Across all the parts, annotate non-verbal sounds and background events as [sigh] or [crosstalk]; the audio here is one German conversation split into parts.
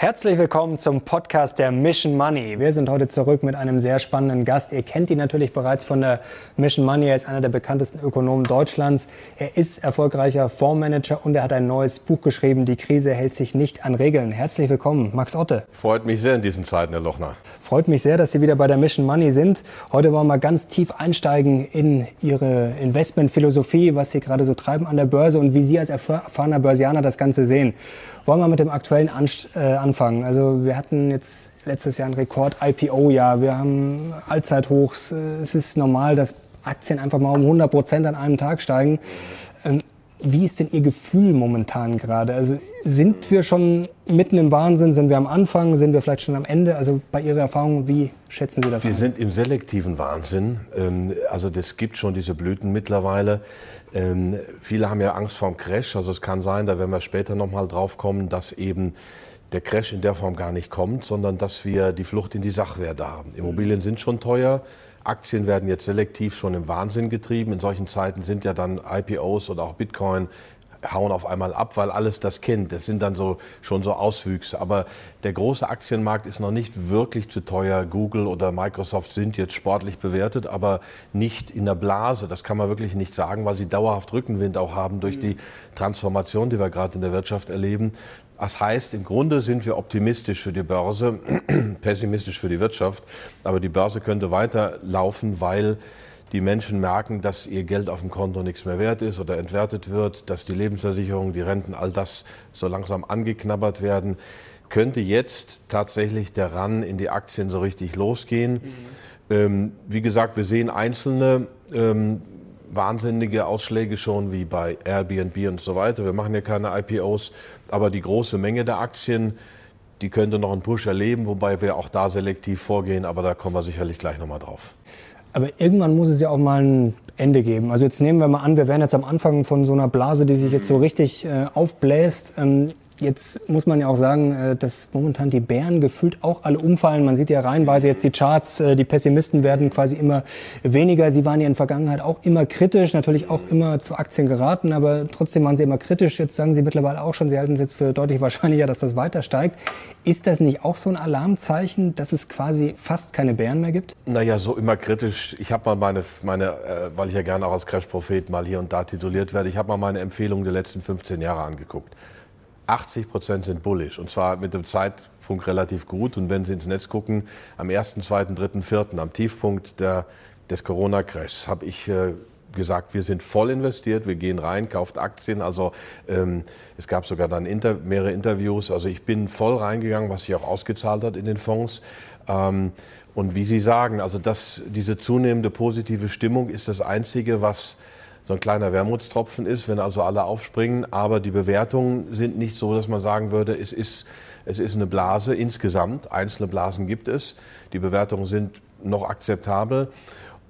Herzlich willkommen zum Podcast der Mission Money. Wir sind heute zurück mit einem sehr spannenden Gast. Ihr kennt ihn natürlich bereits von der Mission Money. Er ist einer der bekanntesten Ökonomen Deutschlands. Er ist erfolgreicher Fondsmanager und er hat ein neues Buch geschrieben. Die Krise hält sich nicht an Regeln. Herzlich willkommen, Max Otte. Freut mich sehr in diesen Zeiten, Herr Lochner. Freut mich sehr, dass Sie wieder bei der Mission Money sind. Heute wollen wir ganz tief einsteigen in Ihre Investmentphilosophie, was Sie gerade so treiben an der Börse und wie Sie als erfahrener Börsianer das Ganze sehen. Wollen wir mit dem aktuellen Anst äh, anfangen? Also wir hatten jetzt letztes Jahr ein Rekord-IPO-Jahr. Wir haben Allzeithochs. Es ist normal, dass Aktien einfach mal um 100 Prozent an einem Tag steigen. Ähm, wie ist denn Ihr Gefühl momentan gerade? Also sind wir schon mitten im Wahnsinn? Sind wir am Anfang? Sind wir vielleicht schon am Ende? Also bei Ihrer Erfahrung, wie schätzen Sie das? Wir an? sind im selektiven Wahnsinn. Ähm, also das gibt schon diese Blüten mittlerweile. Ähm, viele haben ja Angst vor dem Crash. Also es kann sein, da werden wir später nochmal drauf kommen, dass eben der Crash in der Form gar nicht kommt, sondern dass wir die Flucht in die Sachwerte haben. Immobilien sind schon teuer. Aktien werden jetzt selektiv schon im Wahnsinn getrieben. In solchen Zeiten sind ja dann IPOs oder auch Bitcoin hauen auf einmal ab, weil alles das kennt. Das sind dann so, schon so Auswüchse. Aber der große Aktienmarkt ist noch nicht wirklich zu teuer. Google oder Microsoft sind jetzt sportlich bewertet, aber nicht in der Blase. Das kann man wirklich nicht sagen, weil sie dauerhaft Rückenwind auch haben durch die Transformation, die wir gerade in der Wirtschaft erleben. Das heißt, im Grunde sind wir optimistisch für die Börse, [clears throat] pessimistisch für die Wirtschaft. Aber die Börse könnte weiterlaufen, weil die Menschen merken, dass ihr Geld auf dem Konto nichts mehr wert ist oder entwertet wird, dass die Lebensversicherung, die Renten, all das so langsam angeknabbert werden, könnte jetzt tatsächlich der Run in die Aktien so richtig losgehen. Mhm. Ähm, wie gesagt, wir sehen einzelne ähm, wahnsinnige Ausschläge schon wie bei Airbnb und so weiter. Wir machen ja keine IPOs, aber die große Menge der Aktien, die könnte noch einen Push erleben, wobei wir auch da selektiv vorgehen, aber da kommen wir sicherlich gleich nochmal drauf. Aber irgendwann muss es ja auch mal ein Ende geben. Also jetzt nehmen wir mal an, wir wären jetzt am Anfang von so einer Blase, die sich jetzt so richtig äh, aufbläst. Ähm, Jetzt muss man ja auch sagen, äh, dass momentan die Bären gefühlt auch alle umfallen. Man sieht ja reihenweise jetzt die Charts, äh, die Pessimisten werden quasi immer weniger. Sie waren ja in der Vergangenheit auch immer kritisch, natürlich auch immer zu Aktien geraten, aber trotzdem waren sie immer kritisch. Jetzt sagen Sie mittlerweile auch schon, Sie halten es jetzt für deutlich wahrscheinlicher, dass das weiter steigt. Ist das nicht auch so ein Alarmzeichen, dass es quasi fast keine Bären mehr gibt? Naja, so immer kritisch. Ich habe mal meine, meine äh, weil ich ja gerne auch als Crash-Prophet mal hier und da tituliert werde, ich habe mal meine Empfehlungen der letzten 15 Jahre angeguckt. 80 Prozent sind bullish und zwar mit dem Zeitpunkt relativ gut. Und wenn Sie ins Netz gucken, am 1., 2., 3., 4., am Tiefpunkt der, des Corona-Crashs, habe ich äh, gesagt, wir sind voll investiert, wir gehen rein, kauft Aktien. Also ähm, es gab sogar dann inter, mehrere Interviews. Also ich bin voll reingegangen, was sich auch ausgezahlt hat in den Fonds. Ähm, und wie Sie sagen, also das, diese zunehmende positive Stimmung ist das Einzige, was so ein kleiner Wermutstropfen ist, wenn also alle aufspringen. Aber die Bewertungen sind nicht so, dass man sagen würde, es ist, es ist eine Blase insgesamt. Einzelne Blasen gibt es. Die Bewertungen sind noch akzeptabel.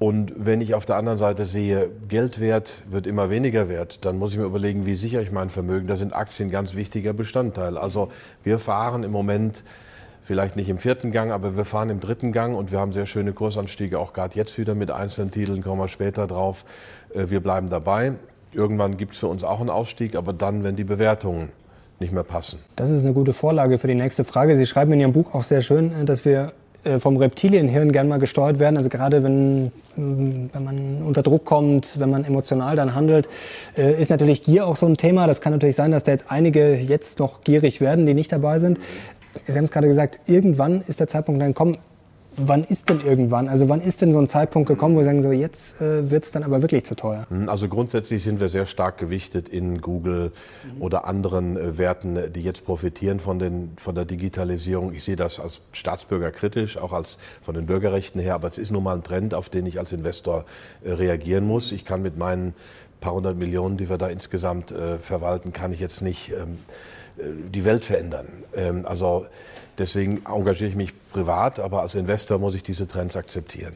Und wenn ich auf der anderen Seite sehe, Geldwert wird immer weniger wert, dann muss ich mir überlegen, wie sichere ich mein Vermögen. Da sind Aktien ganz wichtiger Bestandteil. Also wir fahren im Moment vielleicht nicht im vierten Gang, aber wir fahren im dritten Gang und wir haben sehr schöne Kursanstiege, auch gerade jetzt wieder mit einzelnen Titeln, kommen wir später drauf. Äh, wir bleiben dabei. Irgendwann gibt es für uns auch einen Ausstieg, aber dann, wenn die Bewertungen nicht mehr passen. Das ist eine gute Vorlage für die nächste Frage. Sie schreiben in Ihrem Buch auch sehr schön, äh, dass wir äh, vom Reptilienhirn gern mal gesteuert werden. Also gerade wenn, wenn man unter Druck kommt, wenn man emotional dann handelt, ist natürlich Gier auch so ein Thema. Das kann natürlich sein, dass da jetzt einige jetzt noch gierig werden, die nicht dabei sind. Sie haben es gerade gesagt, irgendwann ist der Zeitpunkt dann gekommen. Wann ist denn irgendwann? Also wann ist denn so ein Zeitpunkt gekommen, wo Sie sagen, so jetzt äh, wird es dann aber wirklich zu teuer? Hm, also grundsätzlich sind wir sehr stark gewichtet in Google mhm. oder anderen äh, Werten, die jetzt profitieren von, den, von der Digitalisierung. Ich sehe das als Staatsbürger kritisch, auch als von den Bürgerrechten her, aber es ist nun mal ein Trend, auf den ich als Investor äh, reagieren muss. Ich kann mit meinen paar hundert Millionen, die wir da insgesamt äh, verwalten, kann ich jetzt nicht ähm, äh, die Welt verändern. Ähm, also deswegen engagiere ich mich privat, aber als Investor muss ich diese Trends akzeptieren.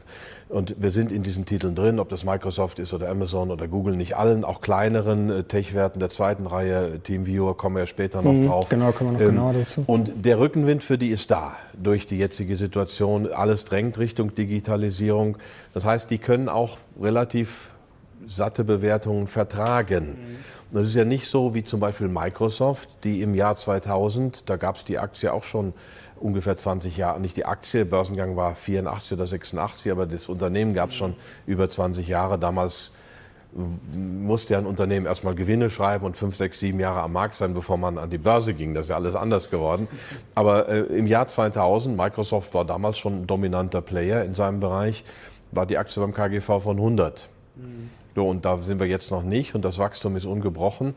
Und wir sind in diesen Titeln drin, ob das Microsoft ist oder Amazon oder Google, nicht allen, auch kleineren äh, Tech-Werten der zweiten Reihe, TeamViewer, kommen wir ja später noch mhm, drauf. Genau, kommen wir noch ähm, genauer dazu. Und der Rückenwind für die ist da durch die jetzige Situation. Alles drängt Richtung Digitalisierung. Das heißt, die können auch relativ satte Bewertungen vertragen. Mhm. Das ist ja nicht so wie zum Beispiel Microsoft, die im Jahr 2000, da gab es die Aktie auch schon ungefähr 20 Jahre, nicht die Aktie, Börsengang war 84 oder 86, aber das Unternehmen gab es schon über 20 Jahre. Damals musste ja ein Unternehmen erstmal Gewinne schreiben und fünf, sechs, sieben Jahre am Markt sein, bevor man an die Börse ging. Das ist ja alles anders geworden. Aber äh, im Jahr 2000, Microsoft war damals schon ein dominanter Player in seinem Bereich, war die Aktie beim KGV von 100. Mhm. So, und da sind wir jetzt noch nicht und das Wachstum ist ungebrochen.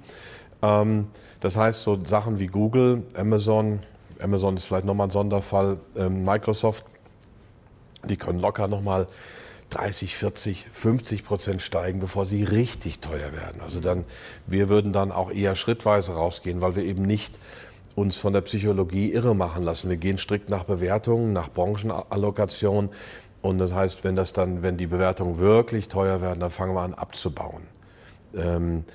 Ähm, das heißt, so Sachen wie Google, Amazon, Amazon ist vielleicht nochmal ein Sonderfall, ähm, Microsoft, die können locker nochmal 30, 40, 50 Prozent steigen, bevor sie richtig teuer werden. Also dann, wir würden dann auch eher schrittweise rausgehen, weil wir eben nicht uns von der Psychologie irre machen lassen. Wir gehen strikt nach Bewertungen, nach Branchenallokation. Und das heißt, wenn das dann, wenn die Bewertungen wirklich teuer werden, dann fangen wir an abzubauen. Ähm,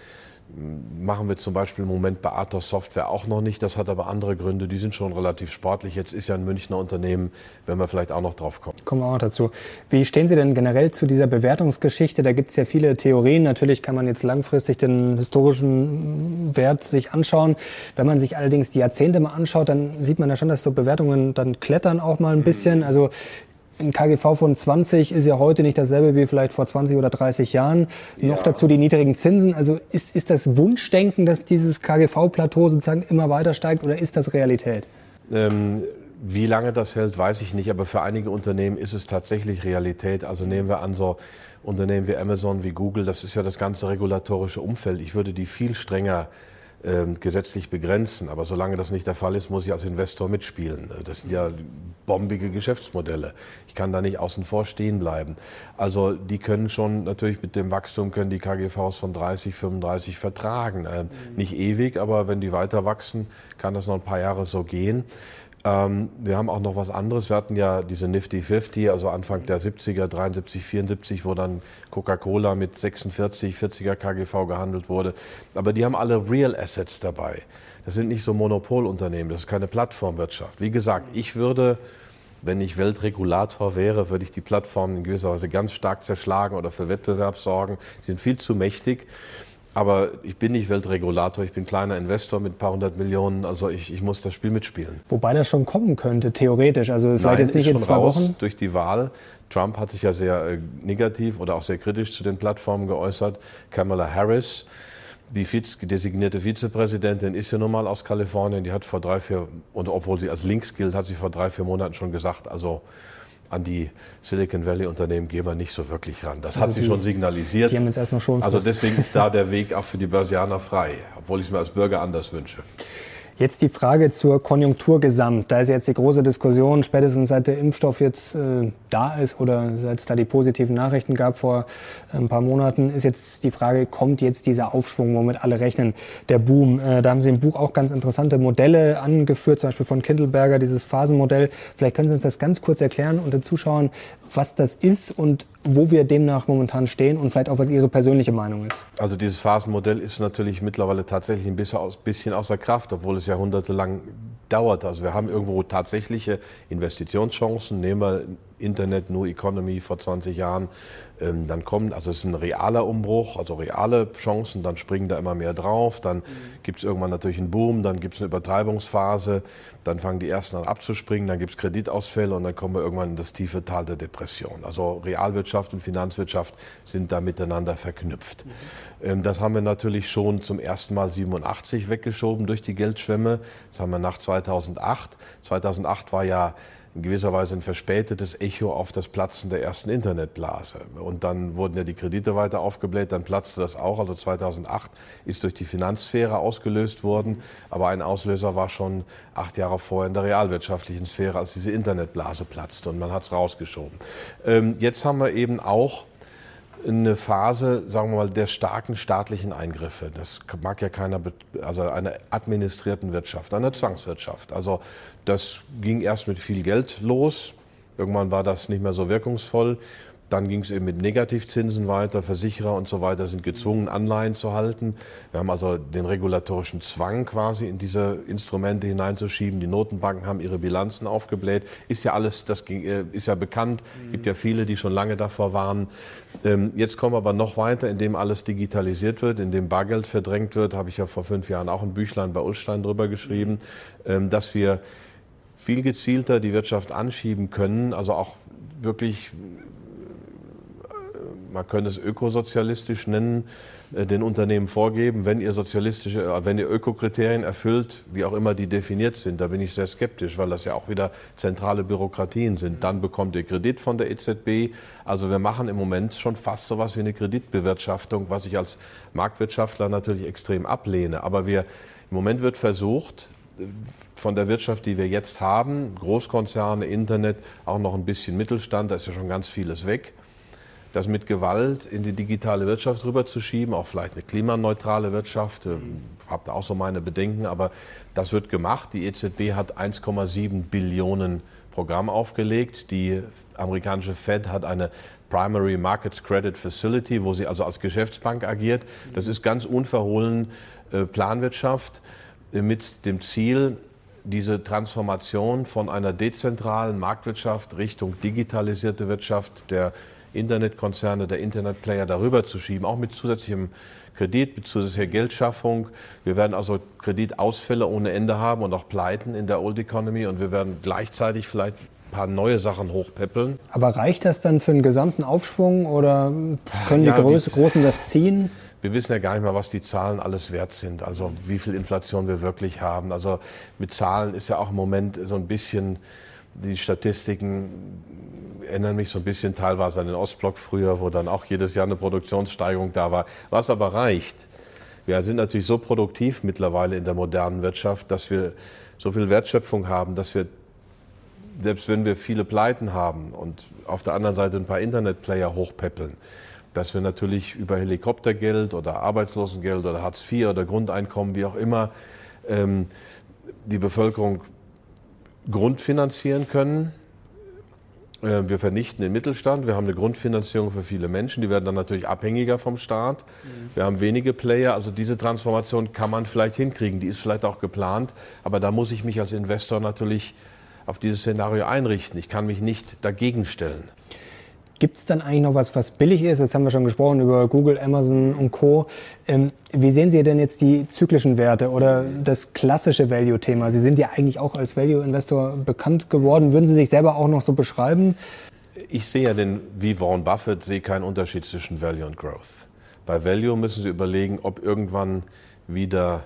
machen wir zum Beispiel im Moment bei Athos Software auch noch nicht. Das hat aber andere Gründe. Die sind schon relativ sportlich. Jetzt ist ja ein Münchner Unternehmen, wenn wir vielleicht auch noch drauf kommen. Kommen wir auch dazu. Wie stehen Sie denn generell zu dieser Bewertungsgeschichte? Da gibt es ja viele Theorien. Natürlich kann man jetzt langfristig den historischen Wert sich anschauen. Wenn man sich allerdings die Jahrzehnte mal anschaut, dann sieht man ja schon, dass so Bewertungen dann klettern auch mal ein bisschen. Also ein KGV von 20 ist ja heute nicht dasselbe wie vielleicht vor 20 oder 30 Jahren. Ja. Noch dazu die niedrigen Zinsen. Also ist, ist das Wunschdenken, dass dieses KGV-Plateau sozusagen immer weiter steigt oder ist das Realität? Ähm, wie lange das hält, weiß ich nicht. Aber für einige Unternehmen ist es tatsächlich Realität. Also nehmen wir an, so Unternehmen wie Amazon, wie Google, das ist ja das ganze regulatorische Umfeld. Ich würde die viel strenger ähm, gesetzlich begrenzen. Aber solange das nicht der Fall ist, muss ich als Investor mitspielen. Das sind ja bombige Geschäftsmodelle. Ich kann da nicht außen vor stehen bleiben. Also die können schon natürlich mit dem Wachstum können die KGVs von 30, 35 vertragen. Äh. Nicht ewig, aber wenn die weiter wachsen, kann das noch ein paar Jahre so gehen. Ähm, wir haben auch noch was anderes. Wir hatten ja diese Nifty 50, also Anfang der 70er, 73, 74, wo dann Coca-Cola mit 46, 40er KGV gehandelt wurde. Aber die haben alle Real Assets dabei. Das sind nicht so Monopolunternehmen, das ist keine Plattformwirtschaft. Wie gesagt, ich würde, wenn ich Weltregulator wäre, würde ich die Plattformen in gewisser Weise ganz stark zerschlagen oder für Wettbewerb sorgen. Die sind viel zu mächtig. Aber ich bin nicht Weltregulator, ich bin kleiner Investor mit ein paar hundert Millionen, also ich, ich muss das Spiel mitspielen. Wobei das schon kommen könnte, theoretisch. Also vielleicht Nein, jetzt nicht in zwei raus Wochen. Durch die Wahl. Trump hat sich ja sehr äh, negativ oder auch sehr kritisch zu den Plattformen geäußert. Kamala Harris, die Vize, designierte Vizepräsidentin, ist ja nun mal aus Kalifornien. Die hat vor drei, vier, und obwohl sie als links gilt, hat sie vor drei, vier Monaten schon gesagt, also an die Silicon Valley Unternehmen gehen wir nicht so wirklich ran. Das also hat sie die, schon signalisiert. Die haben jetzt erst noch schon also deswegen ist da der Weg auch für die Börsianer frei, obwohl ich es mir als Bürger anders wünsche. Jetzt die Frage zur Konjunktur gesamt. Da ist jetzt die große Diskussion, spätestens seit der Impfstoff jetzt äh, da ist oder seit es da die positiven Nachrichten gab vor äh, ein paar Monaten, ist jetzt die Frage, kommt jetzt dieser Aufschwung, womit alle rechnen, der Boom? Äh, da haben Sie im Buch auch ganz interessante Modelle angeführt, zum Beispiel von Kindleberger, dieses Phasenmodell. Vielleicht können Sie uns das ganz kurz erklären und den Zuschauern, was das ist und wo wir demnach momentan stehen und vielleicht auch, was Ihre persönliche Meinung ist. Also dieses Phasenmodell ist natürlich mittlerweile tatsächlich ein bisschen außer Kraft, obwohl es jahrhundertelang dauert. Also wir haben irgendwo tatsächliche Investitionschancen. Nehmen wir Internet, New Economy vor 20 Jahren. Ähm, dann kommt, also es ist ein realer Umbruch, also reale Chancen, dann springen da immer mehr drauf. Dann mhm. gibt es irgendwann natürlich einen Boom, dann gibt es eine Übertreibungsphase, dann fangen die ersten an abzuspringen, dann gibt es Kreditausfälle und dann kommen wir irgendwann in das tiefe Tal der Depression. Also Realwirtschaft und Finanzwirtschaft sind da miteinander verknüpft. Mhm. Ähm, das haben wir natürlich schon zum ersten Mal 87 weggeschoben durch die Geldschwemme. Das haben wir nach 2008. 2008 war ja in gewisser Weise ein verspätetes Echo auf das Platzen der ersten Internetblase. Und dann wurden ja die Kredite weiter aufgebläht, dann platzte das auch. Also 2008 ist durch die Finanzsphäre ausgelöst worden, aber ein Auslöser war schon acht Jahre vorher in der realwirtschaftlichen Sphäre, als diese Internetblase platzte und man hat es rausgeschoben. Ähm, jetzt haben wir eben auch eine Phase, sagen wir mal, der starken staatlichen Eingriffe. Das mag ja keiner, also einer administrierten Wirtschaft, einer Zwangswirtschaft. Also das ging erst mit viel Geld los. Irgendwann war das nicht mehr so wirkungsvoll. Dann ging es eben mit Negativzinsen weiter. Versicherer und so weiter sind gezwungen, Anleihen zu halten. Wir haben also den regulatorischen Zwang quasi in diese Instrumente hineinzuschieben. Die Notenbanken haben ihre Bilanzen aufgebläht. Ist ja alles, das äh, ist ja bekannt. Es gibt ja viele, die schon lange davor waren. Ähm, jetzt kommen wir aber noch weiter, indem alles digitalisiert wird, indem Bargeld verdrängt wird. Habe ich ja vor fünf Jahren auch ein Büchlein bei Ulstein drüber geschrieben, ähm, dass wir viel gezielter die Wirtschaft anschieben können, also auch wirklich man könnte es ökosozialistisch nennen, äh, den Unternehmen vorgeben, wenn ihr sozialistische, äh, wenn ihr Ökokriterien erfüllt, wie auch immer die definiert sind, da bin ich sehr skeptisch, weil das ja auch wieder zentrale Bürokratien sind. Dann bekommt ihr Kredit von der EZB. Also wir machen im Moment schon fast so was wie eine Kreditbewirtschaftung, was ich als Marktwirtschaftler natürlich extrem ablehne. Aber wir, im Moment wird versucht, äh, von der Wirtschaft, die wir jetzt haben, Großkonzerne, Internet, auch noch ein bisschen Mittelstand, da ist ja schon ganz vieles weg, das mit Gewalt in die digitale Wirtschaft rüberzuschieben, auch vielleicht eine klimaneutrale Wirtschaft. Ähm, habe da auch so meine Bedenken, aber das wird gemacht. Die EZB hat 1,7 Billionen Programm aufgelegt. Die amerikanische Fed hat eine Primary Markets Credit Facility, wo sie also als Geschäftsbank agiert. Das ist ganz unverhohlen äh, Planwirtschaft äh, mit dem Ziel, diese Transformation von einer dezentralen Marktwirtschaft Richtung digitalisierte Wirtschaft der Internetkonzerne, der Internetplayer darüber zu schieben, auch mit zusätzlichem Kredit, mit zusätzlicher Geldschaffung. Wir werden also Kreditausfälle ohne Ende haben und auch Pleiten in der Old Economy und wir werden gleichzeitig vielleicht ein paar neue Sachen hochpeppeln. Aber reicht das dann für einen gesamten Aufschwung oder können die ja, Groß Großen das ziehen? Wir wissen ja gar nicht mal, was die Zahlen alles wert sind, also wie viel Inflation wir wirklich haben. Also mit Zahlen ist ja auch im Moment so ein bisschen die Statistiken erinnern mich so ein bisschen teilweise an den Ostblock früher, wo dann auch jedes Jahr eine Produktionssteigerung da war. Was aber reicht, wir sind natürlich so produktiv mittlerweile in der modernen Wirtschaft, dass wir so viel Wertschöpfung haben, dass wir, selbst wenn wir viele Pleiten haben und auf der anderen Seite ein paar Internetplayer hochpäppeln, dass wir natürlich über Helikoptergeld oder Arbeitslosengeld oder Hartz IV oder Grundeinkommen, wie auch immer, ähm, die Bevölkerung grundfinanzieren können wir vernichten den Mittelstand. Wir haben eine Grundfinanzierung für viele Menschen. Die werden dann natürlich abhängiger vom Staat. Mhm. Wir haben wenige Player. Also diese Transformation kann man vielleicht hinkriegen. Die ist vielleicht auch geplant. Aber da muss ich mich als Investor natürlich auf dieses Szenario einrichten. Ich kann mich nicht dagegen stellen. Gibt es dann eigentlich noch was, was billig ist? Jetzt haben wir schon gesprochen über Google, Amazon und Co. Ähm, wie sehen Sie denn jetzt die zyklischen Werte oder das klassische Value-Thema? Sie sind ja eigentlich auch als Value-Investor bekannt geworden. Würden Sie sich selber auch noch so beschreiben? Ich sehe ja den, wie Warren Buffett, sehe keinen Unterschied zwischen Value und Growth. Bei Value müssen Sie überlegen, ob irgendwann wieder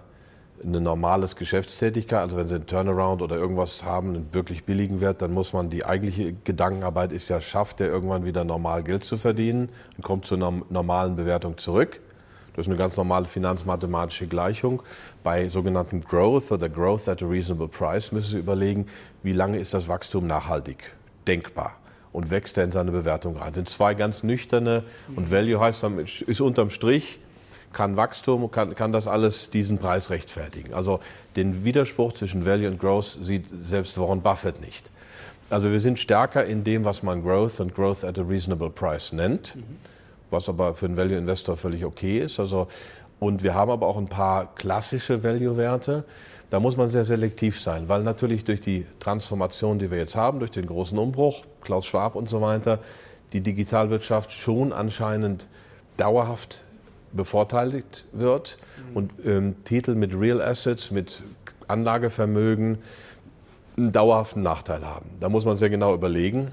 eine normales Geschäftstätigkeit, also wenn Sie einen Turnaround oder irgendwas haben, einen wirklich billigen Wert, dann muss man die eigentliche Gedankenarbeit ist ja, schafft der irgendwann wieder normal Geld zu verdienen und kommt zur normalen Bewertung zurück. Das ist eine ganz normale finanzmathematische Gleichung. Bei sogenannten Growth oder Growth at a reasonable price müssen Sie überlegen, wie lange ist das Wachstum nachhaltig, denkbar und wächst er in seine Bewertung rein. Das sind zwei ganz nüchterne und Value heißt, ist unterm Strich kann Wachstum, kann, kann das alles diesen Preis rechtfertigen. Also den Widerspruch zwischen Value und Growth sieht selbst Warren Buffett nicht. Also wir sind stärker in dem, was man Growth und Growth at a reasonable price nennt, mhm. was aber für einen Value Investor völlig okay ist. Also, und wir haben aber auch ein paar klassische Value-Werte. Da muss man sehr selektiv sein, weil natürlich durch die Transformation, die wir jetzt haben, durch den großen Umbruch, Klaus Schwab und so weiter, die Digitalwirtschaft schon anscheinend dauerhaft bevorteiligt wird mhm. und ähm, Titel mit Real Assets, mit Anlagevermögen einen dauerhaften Nachteil haben. Da muss man sehr genau überlegen.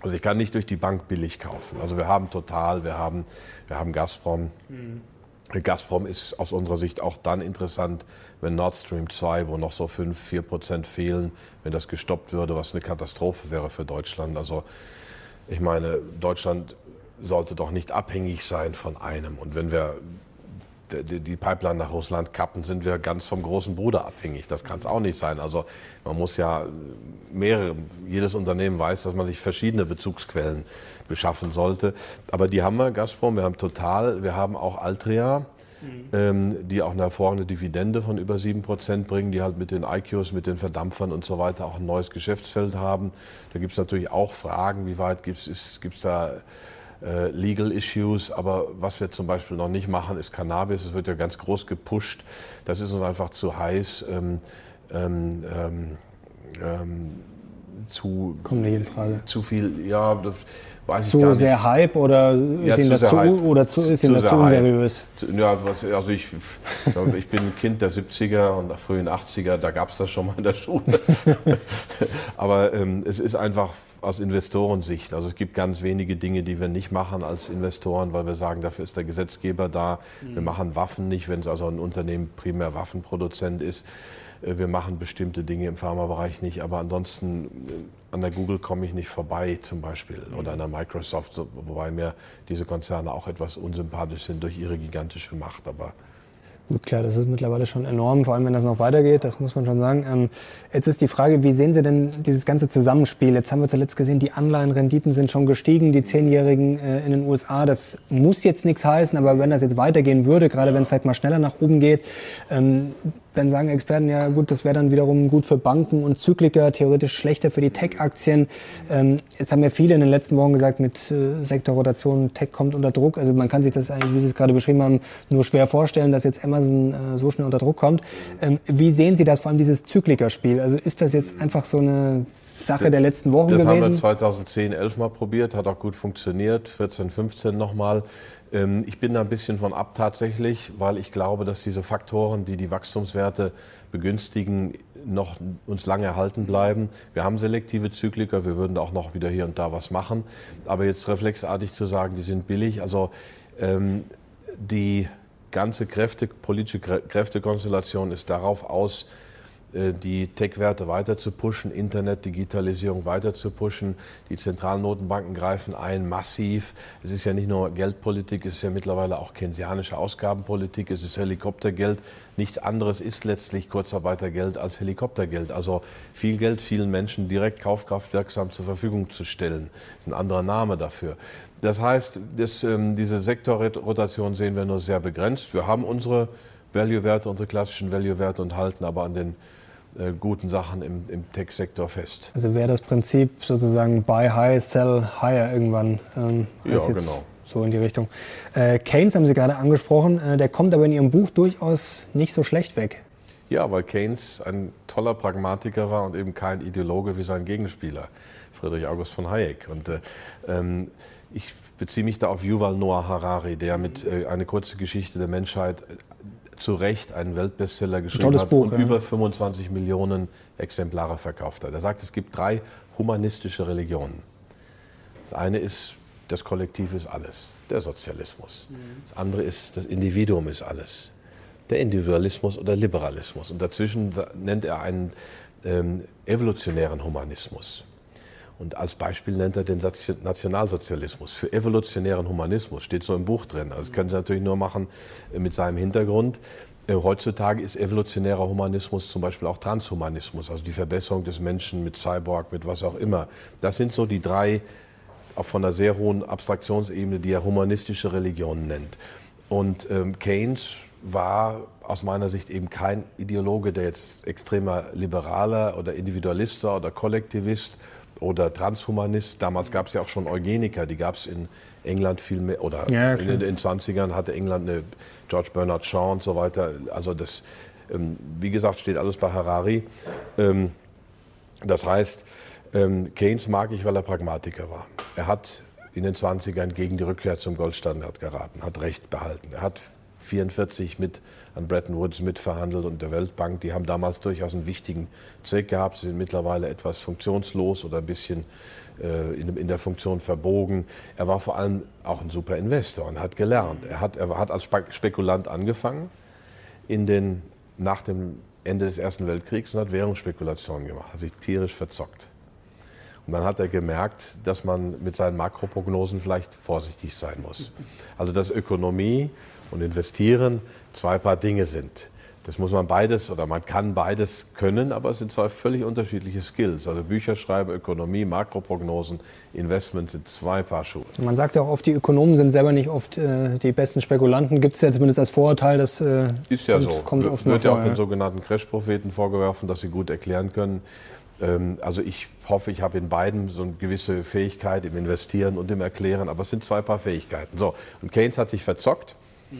Also ich kann nicht durch die Bank billig kaufen. Also wir haben Total, wir haben, wir haben Gazprom. Mhm. Gazprom ist aus unserer Sicht auch dann interessant, wenn Nord Stream 2, wo noch so 5, 4 Prozent fehlen, wenn das gestoppt würde, was eine Katastrophe wäre für Deutschland. Also ich meine, Deutschland sollte doch nicht abhängig sein von einem. Und wenn wir die Pipeline nach Russland kappen, sind wir ganz vom großen Bruder abhängig. Das kann es auch nicht sein. Also man muss ja mehrere, jedes Unternehmen weiß, dass man sich verschiedene Bezugsquellen beschaffen sollte. Aber die haben wir, Gazprom, wir haben Total, wir haben auch Altria. Mhm. ähm, die auch eine hervorragende Dividende von über 7% bringen, die halt mit den IQs, mit den Verdampfern und so weiter auch ein neues Geschäftsfeld haben. Da gibt es natürlich auch Fragen, wie weit gibt es da äh, Legal Issues, aber was wir zum Beispiel noch nicht machen, ist Cannabis. Es wird ja ganz groß gepusht. Das ist uns einfach zu heiß. Ähm, ähm, ähm, ähm zu, Kommt nicht in Frage. Zu viel, ja, das weiß zu ich gar nicht. sehr Hype oder ist ja, Ihnen das zu, oder zu, ist Ihnen das zu unseriös? Ja, was, also ich, ich bin ein Kind der 70er und der frühen 80er, da gab es das schon mal in der Schule. [laughs] Aber ähm, es ist einfach aus Investorensicht. Also es gibt ganz wenige Dinge, die wir nicht machen als Investoren, weil wir sagen, dafür ist der Gesetzgeber da. Mhm. Wir machen Waffen nicht, wenn es also ein Unternehmen primär Waffenproduzent ist. Äh, wir machen bestimmte Dinge im Pharmabereich nicht, aber ansonsten äh, an der Google komme ich nicht vorbei zum Beispiel oder an der Microsoft, wobei mir diese Konzerne auch etwas unsympathisch sind durch ihre gigantische Macht. Aber Gut, klar, das ist mittlerweile schon enorm, vor allem wenn das noch weitergeht, das muss man schon sagen. Ähm, jetzt ist die Frage, wie sehen Sie denn dieses ganze Zusammenspiel? Jetzt haben wir zuletzt gesehen, die Anleihenrenditen sind schon gestiegen, die Zehnjährigen äh, in den USA. Das muss jetzt nichts heißen, aber wenn das jetzt weitergehen würde, gerade wenn es vielleicht mal schneller nach oben geht, ähm, dann sagen Experten, ja gut, das wäre dann wiederum gut für Banken und Zykliker, theoretisch schlechter für die Tech-Aktien. Ähm, jetzt haben ja viele in den letzten Wochen gesagt, mit äh, Sektorrotation, Tech kommt unter Druck. Also man kann sich das eigentlich, wie Sie es gerade beschrieben haben, nur schwer vorstellen, dass jetzt Amazon äh, so schnell unter Druck kommt. Ähm, wie sehen Sie das, vor allem dieses Zyklikerspiel? Also ist das jetzt einfach so eine Sache der letzten Wochen das gewesen? Das haben wir 2010, 11 Mal probiert, hat auch gut funktioniert, 14, 15 nochmal. Ähm, ich bin da ein bisschen von ab tatsächlich, weil ich glaube, dass diese Faktoren, die die Wachstumswerte begünstigen, noch uns lange erhalten bleiben. Wir haben selektive Zykliker, wir würden auch noch wieder hier und da was machen. Aber jetzt reflexartig zu sagen, die sind billig, also ähm, die ganze Kräfte, politische Kräftekonstellation ist darauf aus, die Tech-Werte weiter zu pushen, Internet, Digitalisierung weiter zu pushen. Die Zentralnotenbanken greifen ein, massiv. Es ist ja nicht nur Geldpolitik, es ist ja mittlerweile auch keynesianische Ausgabenpolitik, es ist Helikoptergeld. Nichts anderes ist letztlich Kurzarbeitergeld als Helikoptergeld. Also viel Geld vielen Menschen direkt kaufkraftwirksam zur Verfügung zu stellen. Das ist ein anderer Name dafür. Das heißt, das, ähm, diese Sektorrotation sehen wir nur sehr begrenzt. Wir haben unsere Value-Werte, unsere klassischen Value-Werte und halten aber an den äh, guten Sachen im, im Tech-Sektor fest. Also wäre das Prinzip sozusagen buy high, sell higher irgendwann. Ähm, ja, genau. So in die Richtung. Äh, Keynes haben Sie gerade angesprochen, äh, der kommt aber in Ihrem Buch durchaus nicht so schlecht weg. Ja, weil Keynes ein toller Pragmatiker war und eben kein Ideologe wie sein Gegenspieler, Friedrich August von Hayek. Und äh, ähm, ich beziehe mich da auf Yuval Noah Harari, der mit äh, Eine kurze Geschichte der Menschheit zu Recht einen Weltbestseller geschrieben hat Buch, und ja. über 25 Millionen Exemplare verkauft hat. Er sagt, es gibt drei humanistische Religionen. Das eine ist, das Kollektiv ist alles, der Sozialismus. Das andere ist, das Individuum ist alles, der Individualismus oder Liberalismus. Und dazwischen nennt er einen ähm, evolutionären Humanismus. Und als Beispiel nennt er den Nationalsozialismus. Für evolutionären Humanismus steht so im Buch drin. Also das können Sie natürlich nur machen äh, mit seinem Hintergrund. Äh, heutzutage ist evolutionärer Humanismus zum Beispiel auch Transhumanismus, also die Verbesserung des Menschen mit Cyborg, mit was auch immer. Das sind so die drei, auch von einer sehr hohen Abstraktionsebene, die er humanistische Religionen nennt. Und ähm, Keynes war aus meiner Sicht eben kein Ideologe, der jetzt extremer Liberaler oder Individualist war oder Kollektivist oder Transhumanist. Damals gab es ja auch schon Eugeniker, die gab es in England viel mehr. Oder ja, in den 20ern hatte England eine George Bernard Shaw und so weiter. Also das, ähm, wie gesagt, steht alles bei Harari. Ähm, das heißt, ähm, Keynes mag ich, weil er Pragmatiker war. Er hat in den 20ern gegen die Rückkehr zum Goldstandard geraten, hat Recht behalten. Er hat 1944 mit an Bretton Woods mitverhandelt und der Weltbank. Die haben damals durchaus einen wichtigen Zweck gehabt. Sie sind mittlerweile etwas funktionslos oder ein bisschen äh, in, in, der Funktion verbogen. Er war vor allem auch ein super Investor und hat gelernt. Er hat, er hat als Spekulant angefangen in den, nach dem Ende des Ersten Weltkriegs und hat Währungsspekulationen gemacht, hat sich tierisch verzockt. Und dann hat er gemerkt, dass man mit seinen Makroprognosen vielleicht vorsichtig sein muss. Also dass Ökonomie und Investieren zwei Paar Dinge sind. Das muss man beides oder man kann beides können, aber es sind zwei völlig unterschiedliche Skills. Also Bücher schreiben, Ökonomie, Makroprognosen, Investment sind zwei Paar Schuhe. Man sagt ja auch oft, die Ökonomen sind selber nicht oft äh, die besten Spekulanten. Gibt es ja zumindest als Vorurteil, das äh, ist ja kommt, so. kommt oft Wird ja auch den sogenannten Crash-Propheten vorgeworfen, dass sie gut erklären können. Ähm, also ich hoffe, ich habe in beiden so eine gewisse Fähigkeit im Investieren und im Erklären, aber es sind zwei Paar Fähigkeiten. So, und Keynes hat sich verzockt. Mhm.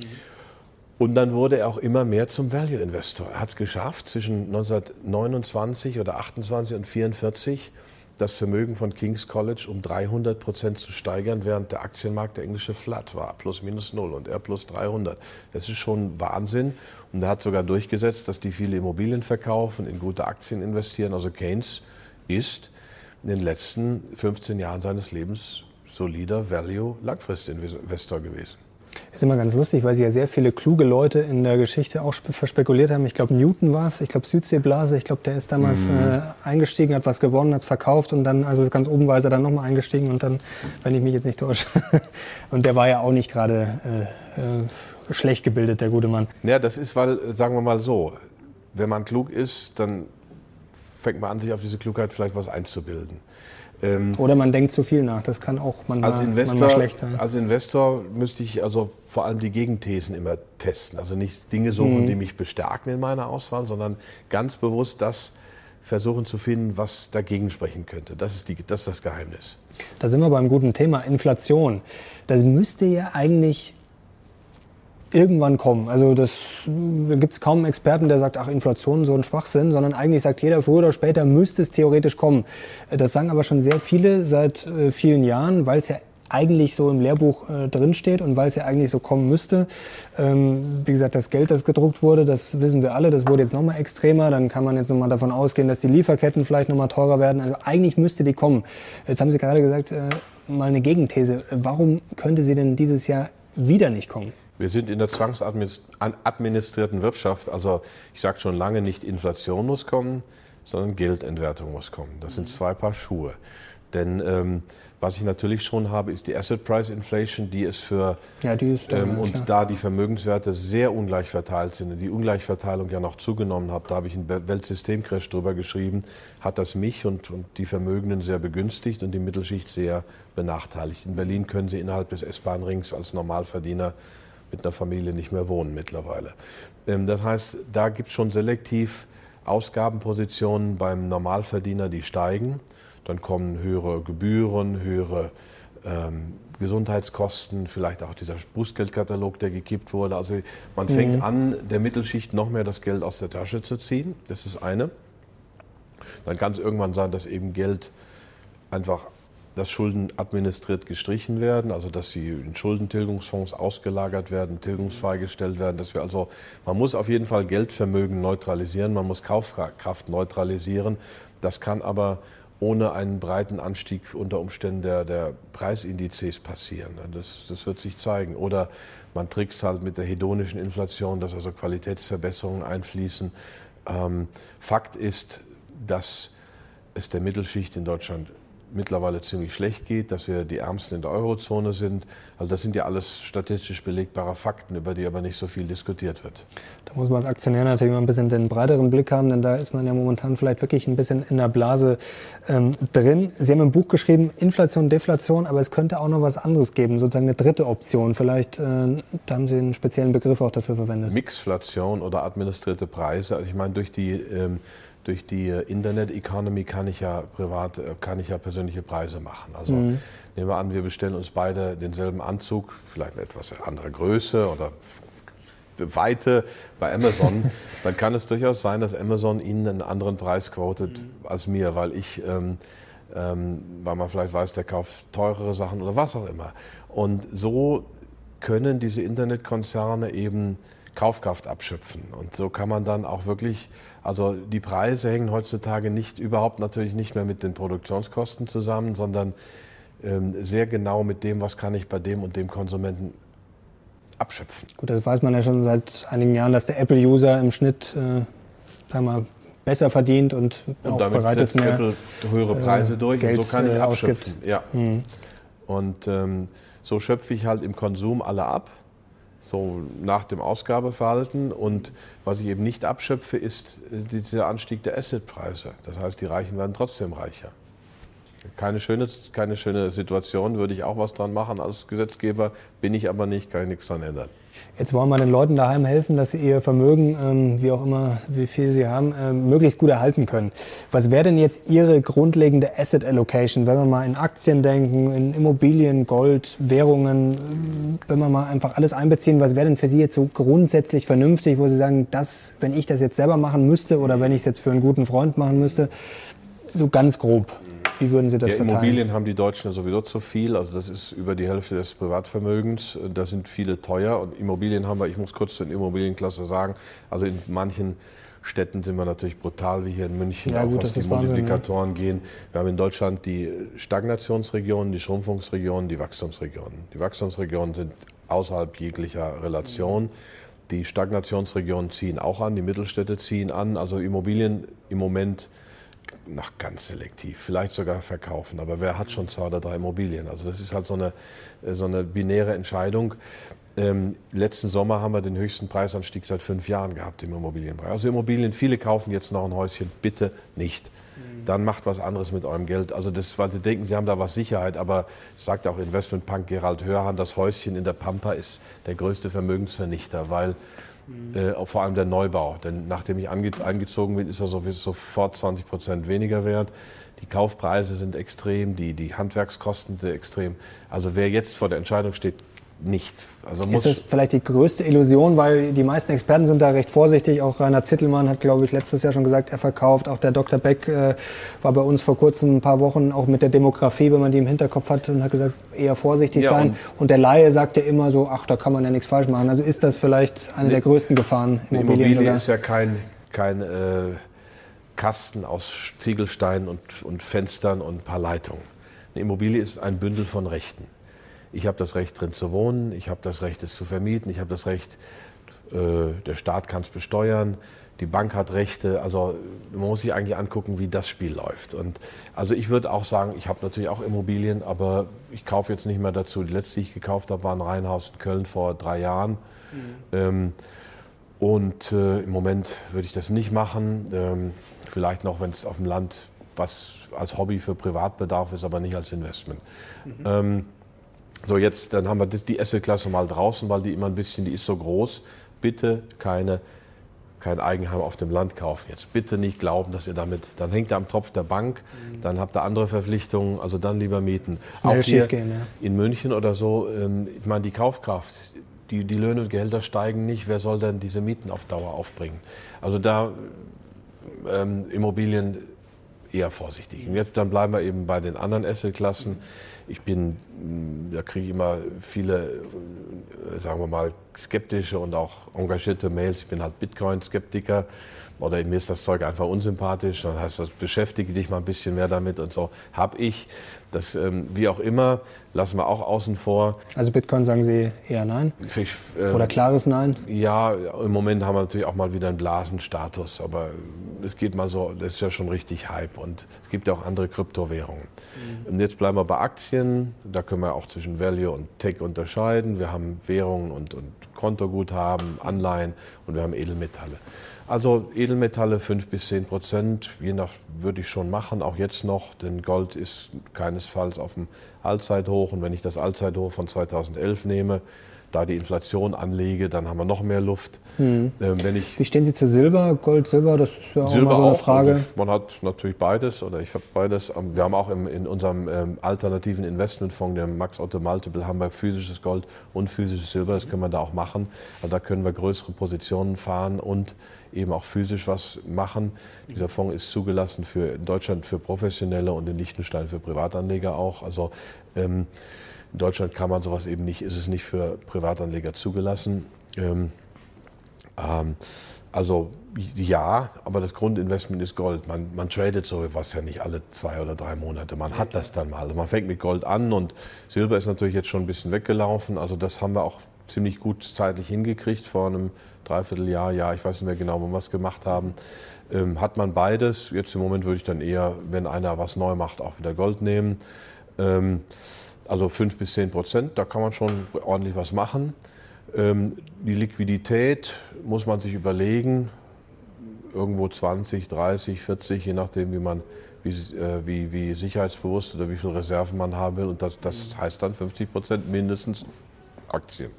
Und dann wurde er auch immer mehr zum Value Investor. Er hat es geschafft, zwischen 1929 oder 28 und 44 das Vermögen von King's College um 300 Prozent zu steigern, während der Aktienmarkt der englische flat war, plus minus null und er plus 300. Das ist schon Wahnsinn. Und er hat sogar durchgesetzt, dass die viele Immobilien verkaufen, in gute Aktien investieren. Also Keynes ist in den letzten 15 Jahren seines Lebens solider Value-Langfristinvestor gewesen. Ist immer ganz lustig, weil sie ja sehr viele kluge Leute in der Geschichte auch verspekuliert haben. Ich glaube, Newton war es, ich glaube, Südseeblase, ich glaube, der ist damals mhm. äh, eingestiegen, hat was gewonnen, hat es verkauft und dann, also ganz oben war er dann nochmal eingestiegen und dann, wenn ich mich jetzt nicht täusche. [laughs] und der war ja auch nicht gerade äh, äh, schlecht gebildet, der gute Mann. Ja, das ist, weil, sagen wir mal so, wenn man klug ist, dann fängt man an, sich auf diese Klugheit vielleicht was einzubilden. Ähm, Oder man denkt zu viel nach. Das kann auch manchmal, als Investor, manchmal schlecht sein. Als Investor müsste ich also vor allem die Gegenthesen immer testen. Also nicht Dinge suchen, mhm. die mich bestärken in meiner Auswahl, sondern ganz bewusst das versuchen zu finden, was dagegen sprechen könnte. Das ist, die, das, ist das Geheimnis. Da sind wir beim guten Thema Inflation. Das müsste ja eigentlich irgendwann kommen. Also das da gibt es kaum einen Experten, der sagt, ach, Inflation so ein Schwachsinn, sondern eigentlich sagt jeder, früher oder später müsste es theoretisch kommen. Das sagen aber schon sehr viele seit äh, vielen Jahren, weil es ja eigentlich so im Lehrbuch äh, drinsteht und weil es ja eigentlich so kommen müsste. Ähm, wie gesagt, das Geld, das gedruckt wurde, das wissen wir alle, das wurde jetzt nochmal extremer. Dann kann man jetzt nochmal davon ausgehen, dass die Lieferketten vielleicht nochmal teurer werden. Also eigentlich müsste die kommen. Jetzt haben Sie gerade gesagt, äh, mal eine Gegenthese. Warum könnte sie denn dieses Jahr wieder nicht kommen? Wir sind in der zwangsadministrierten Wirtschaft. Also ich sage schon lange nicht, Inflation muss kommen, sondern Geldentwertung muss kommen. Das sind zwei Paar Schuhe. Denn ähm, was ich natürlich schon habe, ist die Asset Price Inflation, die ist für ja, die ist ähm, und klar. da die Vermögenswerte sehr ungleich verteilt sind und die Ungleichverteilung ja noch zugenommen hat, da habe ich einen Weltsystemcrash drüber geschrieben, hat das mich und, und die Vermögenden sehr begünstigt und die Mittelschicht sehr benachteiligt. In Berlin können Sie innerhalb des S-Bahn-Rings als Normalverdiener mit einer Familie nicht mehr wohnen mittlerweile. Ähm, das heißt, da gibt es schon selektiv Ausgabenpositionen beim Normalverdiener, die steigen. Dann kommen höhere Gebühren, höhere ähm, Gesundheitskosten, vielleicht auch dieser Bußgeldkatalog, der gekippt wurde. Also man fängt mhm. an, der Mittelschicht noch mehr das Geld aus der Tasche zu ziehen. Das ist eine. Dann kann es irgendwann sein, dass eben Geld einfach dass Schulden administriert gestrichen werden, also dass sie in Schuldentilgungsfonds ausgelagert werden, tilgungsfrei gestellt werden. Dass wir also, man muss auf jeden Fall Geldvermögen neutralisieren, man muss Kaufkraft neutralisieren. Das kann aber ohne einen breiten Anstieg unter Umständen der, der Preisindizes passieren. Das, das wird sich zeigen. Oder man trickst halt mit der hedonischen Inflation, dass also Qualitätsverbesserungen einfließen. Ähm, Fakt ist, dass es der Mittelschicht in Deutschland mittlerweile ziemlich schlecht geht, dass wir die Ärmsten in der Eurozone sind. Also das sind ja alles statistisch belegbare Fakten, über die aber nicht so viel diskutiert wird. Da muss man als Aktionär natürlich mal ein bisschen den breiteren Blick haben, denn da ist man ja momentan vielleicht wirklich ein bisschen in der Blase ähm, drin. Sie haben ein Buch geschrieben, Inflation, Deflation, aber es könnte auch noch was anderes geben, sozusagen eine dritte Option. Vielleicht, äh, da haben Sie einen speziellen Begriff auch dafür verwendet. Mixflation oder administrierte Preise. Also ich meine, durch die ähm, durch die Internet Economy kann ich ja privat, äh, kann ich ja persönliche Preise machen. Also mhm. nehmen wir an, wir bestellen uns beide denselben Anzug, vielleicht eine etwas andere Größe oder Weite bei Amazon, [laughs] dann kann es durchaus sein, dass Amazon Ihnen einen anderen Preis quotet mhm. als mir, weil ich, ähm, ähm, weil man vielleicht weiß, der kauft teurere Sachen oder was auch immer. Und so können diese Internetkonzerne eben Kaufkraft abschöpfen. Und so kann man dann auch wirklich, also die Preise hängen heutzutage nicht überhaupt natürlich nicht mehr mit den Produktionskosten zusammen, sondern ähm, sehr genau mit dem, was kann ich bei dem und dem Konsumenten abschöpfen. Gut, das weiß man ja schon seit einigen Jahren, dass der Apple-User im Schnitt äh, wir, besser verdient und, und auch damit bereit ist, mehr Apple höhere äh, Preise äh, durch Geld, und so kann ich äh, abschöpfen. Ja. Mhm. Und ähm, so schöpfe ich halt im Konsum alle ab so nach dem Ausgabeverhalten. Und was ich eben nicht abschöpfe, ist äh, dieser Anstieg der Assetpreise. Das heißt, die Reichen werden trotzdem reicher. Keine schöne, keine schöne Situation, würde ich auch was dran machen als Gesetzgeber, bin ich aber nicht, kann ich nichts dran ändern. Jetzt wollen wir den Leuten daheim helfen, dass sie ihr Vermögen, ähm, wie auch immer, wie viel sie haben, ähm, möglichst gut erhalten können. Was wäre denn jetzt Ihre grundlegende Asset Allocation, wenn wir mal in Aktien denken, in Immobilien, Gold, Währungen, äh, wenn wir mal einfach alles einbeziehen, was wäre denn für Sie jetzt so grundsätzlich vernünftig, wo Sie sagen, das, wenn ich das jetzt selber machen müsste oder wenn ich es jetzt für einen guten Freund machen müsste, so ganz grob? Wie würden Sie das ja, verteilen? Immobilien haben die Deutschen sowieso zu viel. Also das ist über die Hälfte des Privatvermögens. Da sind viele teuer. Und Immobilien haben wir, ich muss kurz zur Immobilienklasse sagen, also in manchen Städten sind wir natürlich brutal, wie hier in München, ja, auch gut, was die Multiplikatoren Wahnsinn, gehen. Wir haben in Deutschland die Stagnationsregionen, die Schrumpfungsregionen, die Wachstumsregionen. Die Wachstumsregionen sind außerhalb jeglicher Relation. Die Stagnationsregionen ziehen auch an, die Mittelstädte ziehen an. Also Immobilien im Moment noch ganz selektiv, vielleicht sogar verkaufen. Aber wer hat schon zwei oder drei Immobilien? Also das ist halt so eine, äh, so eine binäre Entscheidung. Ähm, letzten Sommer haben wir den höchsten Preisanstieg seit fünf Jahren gehabt im Immobilienpreis. Also Immobilien, viele kaufen jetzt noch ein Häuschen, bitte nicht. Mhm. Dann macht was anderes mit eurem Geld. Also das, weil sie denken, sie haben da was Sicherheit, aber sagt auch Investmentpunk Gerald Hörhan, das Häuschen in der Pampa ist der größte Vermögensvernichter, weil äh, vor allem der Neubau. Denn nachdem ich eingezogen bin, ist er sofort 20 Prozent weniger wert. Die Kaufpreise sind extrem, die, die Handwerkskosten sind extrem. Also wer jetzt vor der Entscheidung steht, nicht. Also ist das vielleicht die größte Illusion, weil die meisten Experten sind da recht vorsichtig. Auch Rainer Zittelmann hat, glaube ich, letztes Jahr schon gesagt, er verkauft. Auch der Dr. Beck äh, war bei uns vor kurzem ein paar Wochen auch mit der Demografie, wenn man die im Hinterkopf hat, und hat gesagt, eher vorsichtig ja, sein. Und, und, der Laie sagt ja immer so, ach, da kann man ja nichts falsch machen. Also ist das vielleicht eine ne, der größten Gefahren? Immobilien Immobilie sogar? ist ja kein, kein äh, Kasten aus Ziegelsteinen und, und Fenstern und ein paar Leitungen. Eine Immobilie ist ein Bündel von Rechten. Ich habe das Recht, drin zu wohnen, ich habe das Recht, es zu vermieten, ich habe das Recht, äh, der Staat kann es besteuern, die Bank hat Rechte. Also man muss sich eigentlich angucken, wie das Spiel läuft. Und also ich würde auch sagen, ich habe natürlich auch Immobilien, aber ich kaufe jetzt nicht mehr dazu. Die letzte, die ich gekauft habe, war ein Reihenhaus in Köln vor drei Jahren. Mhm. Ähm, und äh, im Moment würde ich das nicht machen. Ähm, vielleicht noch, wenn es auf dem Land was als Hobby für Privatbedarf ist, aber nicht als Investment. Mhm. Ähm, so, jetzt, dann haben wir die Asset-Klasse mal draußen, weil die immer ein bisschen, die ist so groß. Bitte keine, kein Eigenheim auf dem Land kaufen. Jetzt bitte nicht glauben, dass ihr damit, dann hängt ihr am Tropf der Bank, mhm. dann habt ihr andere Verpflichtungen, also dann lieber mieten. Auch hier gehen, ja. in München oder so, ähm, ich meine, die Kaufkraft, die, die Löhne und Gehälter steigen nicht, wer soll denn diese Mieten auf Dauer aufbringen? Also da ähm, Immobilien eher vorsichtig. Und jetzt dann bleiben wir eben bei den anderen Assetklassen. Ich bin, mm, da kriege ich immer viele, äh, sagen wir mal, skeptische und auch engagierte Mails. Ich bin halt Bitcoin-Skeptiker oder mir ist das Zeug einfach unsympathisch. Dann heißt das, beschäftige dich mal ein bisschen mehr damit und so. Habe ich. Das, ähm, wie auch immer, lassen wir auch außen vor. Also Bitcoin sagen Sie eher nein? Ich, äh, Oder klares Nein? Ja, im Moment haben wir natürlich auch mal wieder einen Blasenstatus, aber es geht mal so, das ist ja schon richtig Hype und es gibt ja auch andere Kryptowährungen. Mhm. Und jetzt bleiben wir bei Aktien, da können wir auch zwischen Value und Tech unterscheiden. Wir haben Währungen und, und Kontoguthaben, Anleihen und wir haben Edelmetalle. Also Edelmetalle 5 bis 10 Prozent, je nach würde ich schon machen, auch jetzt noch, denn Gold ist keinesfalls auf dem Allzeithoch. Und wenn ich das Allzeithoch von 2011 nehme, da die Inflation anlege, dann haben wir noch mehr Luft. Hm. Ähm, wenn ich Wie stehen Sie zu Silber, Gold, Silber? Das ist ja auch Silber so eine Frage. Also man hat natürlich beides oder ich habe beides. Ähm, wir haben auch im, in unserem ähm, alternativen Investmentfonds, dem Max Otto Multiple, haben wir physisches Gold und physisches Silber. Das können wir da auch machen. Also da können wir größere Positionen fahren und eben auch physisch was machen. Dieser Fonds ist zugelassen für in Deutschland für Professionelle und in Liechtenstein für Privatanleger auch. Also ähm, in Deutschland kann man sowas eben nicht, ist es nicht für Privatanleger zugelassen. Ähm, ähm, also ja, aber das Grundinvestment ist Gold. Man, man tradet sowas ja nicht alle zwei oder drei Monate. Man hat das dann mal. Also man fängt mit Gold an und Silber ist natürlich jetzt schon ein bisschen weggelaufen. Also das haben wir auch ziemlich gut zeitlich hingekriegt vor einem Dreivierteljahr, ja, ich weiß nicht mehr genau, wo wir es gemacht haben. Ähm, hat man beides. Jetzt im Moment würde ich dann eher, wenn einer was neu macht, auch wieder Gold nehmen. Ähm, also fünf bis zehn Prozent, da kann man schon ordentlich was machen. Ähm, die Liquidität muss man sich überlegen, irgendwo 20, 30, 40, je nachdem, wie man wie, äh, wie, wie sicherheitsbewusst oder wie viel Reserven man haben will. Und das, das heißt dann 50 Prozent mindestens Aktien.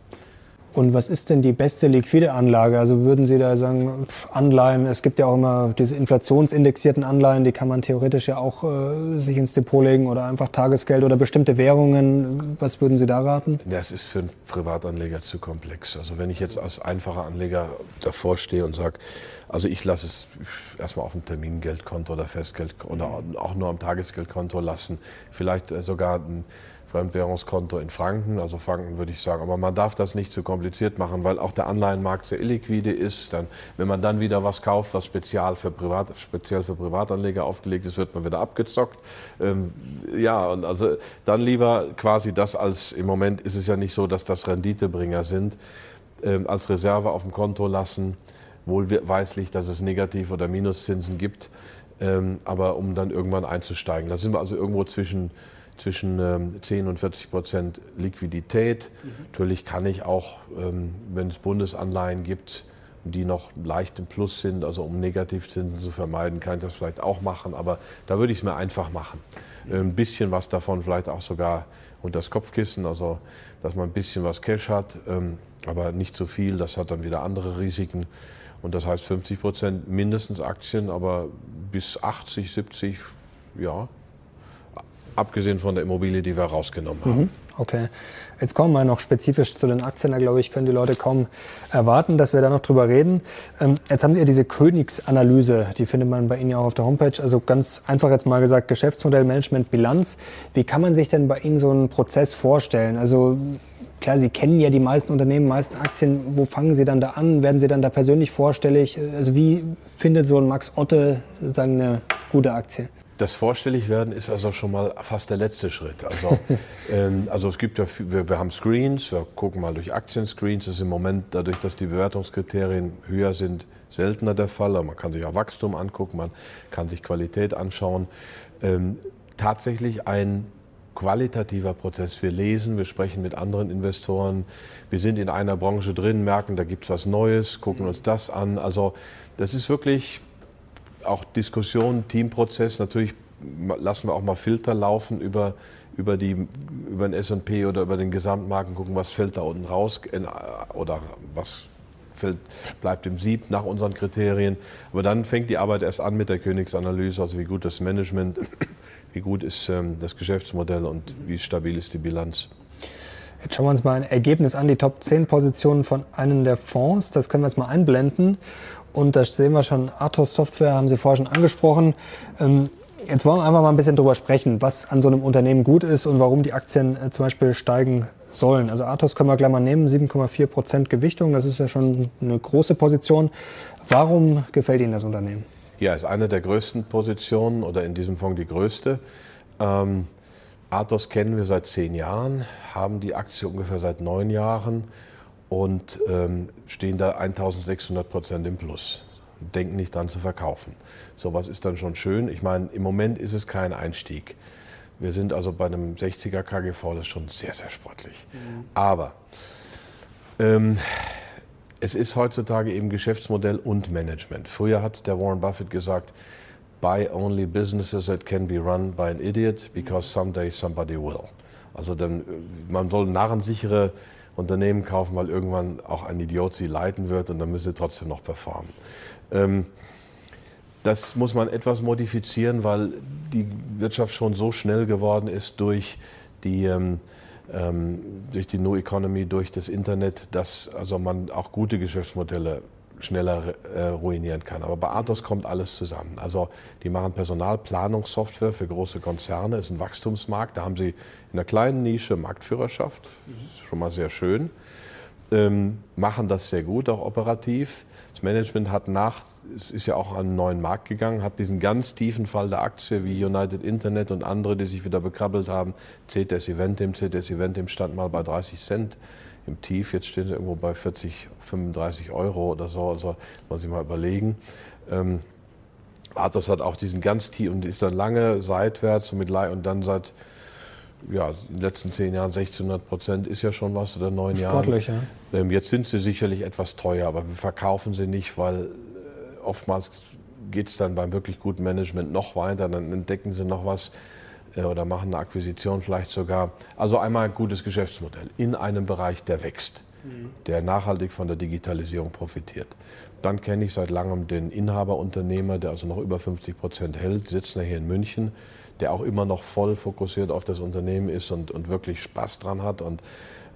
Und was ist denn die beste liquide Anlage? Also würden Sie da sagen, Anleihen, es gibt ja auch immer diese inflationsindexierten Anleihen, die kann man theoretisch ja auch äh, sich ins Depot legen oder einfach Tagesgeld oder bestimmte Währungen. Was würden Sie da raten? Das ist für einen Privatanleger zu komplex. Also wenn ich jetzt als einfacher Anleger davor stehe und sage, also ich lasse es erstmal auf dem Termingeldkonto oder Festgeld oder auch nur am Tagesgeldkonto lassen, vielleicht äh, sogar ein Fremdwährungskonto in Franken, also Franken würde ich sagen. Aber man darf das nicht zu kompliziert machen, weil auch der Anleihenmarkt sehr illiquide ist. Dann, wenn man dann wieder was kauft, was spezial für Privat, speziell für Privatanleger aufgelegt ist, wird man wieder abgezockt. Ähm, ja, und also dann lieber quasi das als, im Moment ist es ja nicht so, dass das Renditebringer sind, ähm, als Reserve auf dem Konto lassen, wohlweislich, dass es Negativ- oder Minuszinsen gibt, ähm, aber um dann irgendwann einzusteigen. Da sind wir also irgendwo zwischen zwischen ähm, 10 und 40 Prozent Liquidität. Mhm. Natürlich kann ich auch, ähm, wenn es Bundesanleihen gibt, die noch leicht im Plus sind, also um Negativzinsen zu vermeiden, kann ich das vielleicht auch machen. Aber da würde ich es mir einfach machen. Mhm. Ein bisschen was davon vielleicht auch sogar unter das Kopfkissen, also dass man ein bisschen was Cash hat, ähm, aber nicht zu so viel. Das hat dann wieder andere Risiken. Und das heißt 50 Prozent mindestens Aktien, aber bis 80, 70, ja, abgesehen von der Immobilie, die wir rausgenommen haben. Mhm. Okay. Jetzt kommen wir noch spezifisch zu den Aktien. Da glaube ich, können die Leute kaum erwarten, dass wir da noch drüber reden. Ähm, jetzt haben Sie ja diese Königsanalyse, die findet man bei Ihnen ja auch auf der Homepage. Also ganz einfach jetzt mal gesagt, Geschäftsmodell, Management, Bilanz. Wie kann man sich denn bei Ihnen so einen Prozess vorstellen? Also klar, Sie kennen ja die meisten Unternehmen, meisten Aktien. Wo fangen Sie dann da an? Werden Sie dann da persönlich vorstellig? Also wie findet so ein Max Otte sozusagen eine gute Aktie? Das Vorstelligwerden ist also schon mal fast der letzte Schritt. Also, [laughs] ähm, also es gibt ja, wir, wir, haben Screens, wir gucken mal durch Aktienscreens. Das ist im Moment dadurch, dass die Bewertungskriterien höher sind, seltener der Fall. Aber man kann sich auch Wachstum angucken, man kann sich Qualität anschauen. Ähm, tatsächlich ein qualitativer Prozess. Wir lesen, wir sprechen mit anderen Investoren, wir sind in einer Branche drin, merken, da gibt es was Neues, gucken uns das an. Also das ist wirklich auch Diskussion, Teamprozess. Natürlich lassen wir auch mal Filter laufen über, über, die, über den S&P oder über den Gesamtmarken, gucken, was fällt da unten raus oder was fällt, bleibt im Sieb nach unseren Kriterien. Aber dann fängt die Arbeit erst an mit der Königsanalyse, also wie gut das Management, wie gut ist ähm, das Geschäftsmodell und wie stabil ist die Bilanz. Jetzt schauen wir uns mal ein Ergebnis an, die Top 10 Positionen von einem der Fonds. Das können wir jetzt mal einblenden. Und da sehen wir schon, Athos Software haben Sie vorher schon angesprochen. Ähm, jetzt wollen wir einfach mal ein bisschen darüber sprechen, was an so einem Unternehmen gut ist und warum die Aktien äh, zum Beispiel steigen sollen. Also Athos können wir gleich mal nehmen, 7,4 Prozent Gewichtung, das ist ja schon eine große Position. Warum gefällt Ihnen das Unternehmen? Ja, ist eine der größten Positionen oder in diesem Fonds die größte. Ähm, Athos kennen wir seit zehn Jahren, haben die Aktie ungefähr seit neun Jahren und ähm, stehen da 1600 Prozent im Plus. Denken nicht dran zu verkaufen. So was ist dann schon schön. Ich meine, im Moment ist es kein Einstieg. Wir sind also bei einem 60er KGV, das ist schon sehr, sehr sportlich. Mhm. Aber ähm, es ist heutzutage eben Geschäftsmodell und Management. Früher hat der Warren Buffett gesagt, buy only businesses that can be run by an idiot, because someday somebody will. Also dann, man soll narrensichere Unternehmen kaufen, weil irgendwann auch ein Idiot sie leiten wird und dann müssen sie trotzdem noch performen. Ähm, das muss man etwas modifizieren, weil die Wirtschaft schon so schnell geworden ist durch die, ähm, ähm, durch die New Economy, durch das Internet, dass also man auch gute Geschäftsmodelle schneller äh, ruinieren kann. Aber bei Athos kommt alles zusammen. Also die machen Personalplanungssoftware für große Konzerne, ist ein Wachstumsmarkt. Da haben sie in einer kleinen Nische Marktführerschaft, ist schon mal sehr schön. Ähm, machen das sehr gut, auch operativ. Das Management hat nach, ist ja auch an einen neuen Markt gegangen, hat diesen ganz tiefen Fall der Aktie wie United Internet und andere, die sich wieder bekrabbelt haben. CTS Eventim, CTS Eventim stand mal bei 30 Cent im Tief. Jetzt stehen sie irgendwo bei 40, 35 Euro oder so. Also muss ich mal überlegen. Ähm, Athos hat auch diesen ganz tief und ist dann lange seitwärts und, mit, und dann seit ja, in den letzten zehn Jahren 1600 Prozent ist ja schon was oder neun Sportlich, Jahren. Ja. Ähm, jetzt sind sie sicherlich etwas teuer, aber wir verkaufen sie nicht, weil äh, oftmals geht es dann beim wirklich guten Management noch weiter, dann entdecken sie noch was oder machen eine Akquisition vielleicht sogar. Also einmal ein gutes Geschäftsmodell in einem Bereich, der wächst, mhm. der nachhaltig von der Digitalisierung profitiert. Dann kenne ich seit langem den Inhaberunternehmer, der also noch über 50 Prozent hält, sitzt hier in München, der auch immer noch voll fokussiert auf das Unternehmen ist und, und wirklich Spaß dran hat und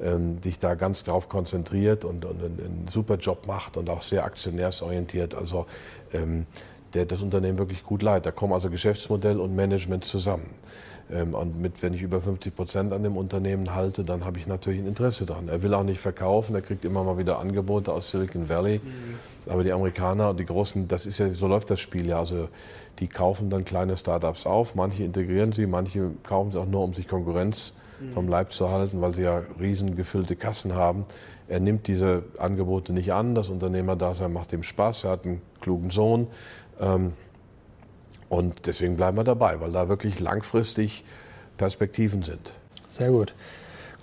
ähm, sich da ganz drauf konzentriert und, und einen, einen, super Job macht und auch sehr aktionärsorientiert. Also ähm, der das Unternehmen wirklich gut leitet. Da kommen also Geschäftsmodell und Management zusammen. Ähm, und mit, wenn ich über 50 Prozent an dem Unternehmen halte, dann habe ich natürlich ein Interesse daran. Er will auch nicht verkaufen, er kriegt immer mal wieder Angebote aus Silicon Valley. Mhm. Aber die Amerikaner, die Großen, das ist ja, so läuft das Spiel ja. Also die kaufen dann kleine Startups auf, manche integrieren sie, manche kaufen sie auch nur, um sich Konkurrenz mhm. vom Leib zu halten, weil sie ja riesen gefüllte Kassen haben. Er nimmt diese Angebote nicht an, das Unternehmerdasein macht ihm Spaß, er hat einen klugen Sohn. Ähm, und deswegen bleiben wir dabei, weil da wirklich langfristig Perspektiven sind. Sehr gut.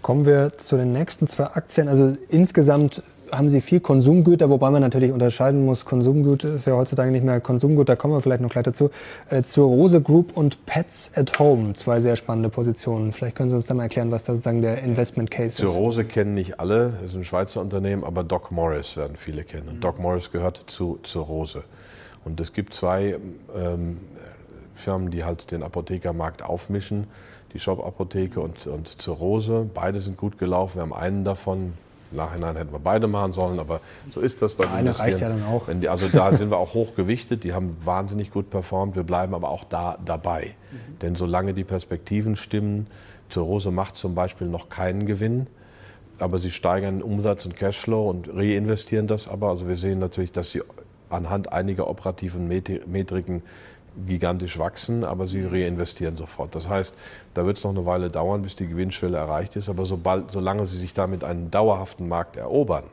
Kommen wir zu den nächsten zwei Aktien. Also insgesamt haben Sie viel Konsumgüter, wobei man natürlich unterscheiden muss. Konsumgut ist ja heutzutage nicht mehr Konsumgut, da kommen wir vielleicht noch gleich dazu. Äh, zur Rose Group und Pets at Home, zwei sehr spannende Positionen. Vielleicht können Sie uns dann mal erklären, was da sozusagen der Investment Case ist. Zur Rose kennen nicht alle, das ist ein Schweizer Unternehmen, aber Doc Morris werden viele kennen. Und Doc Morris gehört zu, zur Rose. Und es gibt zwei ähm, Firmen, die halt den Apothekermarkt aufmischen, die Shop-Apotheke und, und Zirrhose. Beide sind gut gelaufen. Wir haben einen davon. Im Nachhinein hätten wir beide machen sollen, aber so ist das bei den Eine reicht ja dann auch. Die, also da sind wir auch hochgewichtet. Die haben wahnsinnig gut performt. Wir bleiben aber auch da dabei. Mhm. Denn solange die Perspektiven stimmen, Zirrhose macht zum Beispiel noch keinen Gewinn aber sie steigern Umsatz und Cashflow und reinvestieren das aber. Also wir sehen natürlich, dass sie anhand einiger operativen Metriken gigantisch wachsen, aber sie reinvestieren sofort. Das heißt, da wird es noch eine Weile dauern, bis die Gewinnschwelle erreicht ist, aber sobald, solange sie sich damit einen dauerhaften Markt erobern,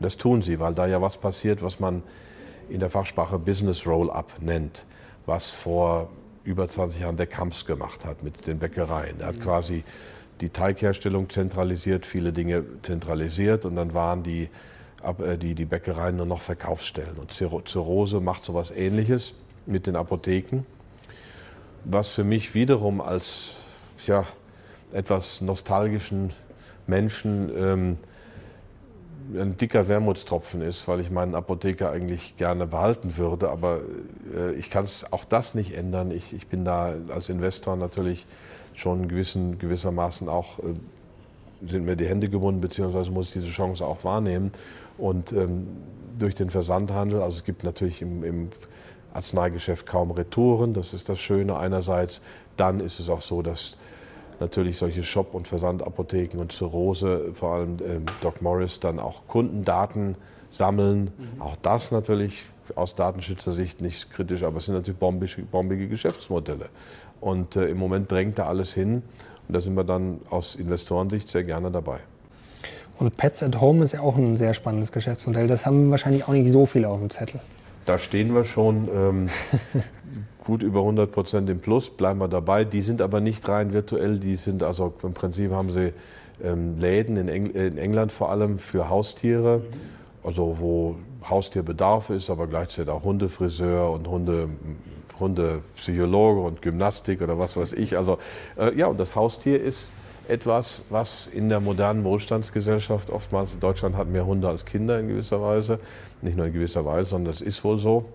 das tun sie, weil da ja was passiert, was man in der Fachsprache Business Roll-up nennt, was vor über 20 Jahren der Kamps gemacht hat mit den Bäckereien. Er hat quasi die Teigherstellung zentralisiert, viele Dinge zentralisiert und dann waren die die, die Bäckereien nur noch Verkaufsstellen. Und Zirrhose macht so etwas Ähnliches mit den Apotheken, was für mich wiederum als ja, etwas nostalgischen Menschen ähm, ein dicker Wermutstropfen ist, weil ich meinen Apotheker eigentlich gerne behalten würde. Aber äh, ich kann es auch das nicht ändern. Ich, ich bin da als Investor natürlich schon gewissen, gewissermaßen auch, äh, sind mir die Hände gebunden, beziehungsweise muss ich diese Chance auch wahrnehmen. Und ähm, durch den Versandhandel, also es gibt natürlich im, im Arzneigeschäft kaum Retouren, das ist das Schöne einerseits. Dann ist es auch so, dass natürlich solche Shop- und Versandapotheken und Zirrhose, vor allem ähm, Doc Morris, dann auch Kundendaten sammeln. Mhm. Auch das natürlich aus Datenschützersicht nicht kritisch, aber es sind natürlich bombige, bombige Geschäftsmodelle. Und äh, im Moment drängt da alles hin. Und da sind wir dann aus Investorensicht sehr gerne dabei. Und Pets at Home ist ja auch ein sehr spannendes Geschäftsmodell. Das haben wahrscheinlich auch nicht so viele auf dem Zettel. Da stehen wir schon ähm, [laughs] gut über 100 Prozent im Plus, bleiben wir dabei. Die sind aber nicht rein virtuell, die sind also im Prinzip haben sie ähm, Läden in, Eng in, England vor allem für Haustiere, also wo Haustierbedarf ist, aber gleichzeitig auch Hundefriseur und Hunde, Hundepsychologe und Gymnastik oder was weiß ich. Also äh, ja, und das Haustier ist etwas, was in der modernen Wohlstandsgesellschaft oftmals, in Deutschland hat mehr Hunde als Kinder in gewisser Weise, nicht nur in gewisser Weise, sondern das ist wohl so.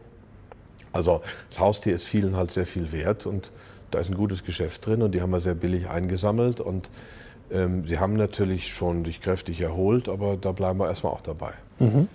Also das Haustier ist vielen halt sehr viel wert und da ist ein gutes Geschäft drin und die haben wir sehr billig eingesammelt und ähm, sie haben natürlich schon sich kräftig erholt, aber da bleiben wir erstmal auch dabei. Mhm.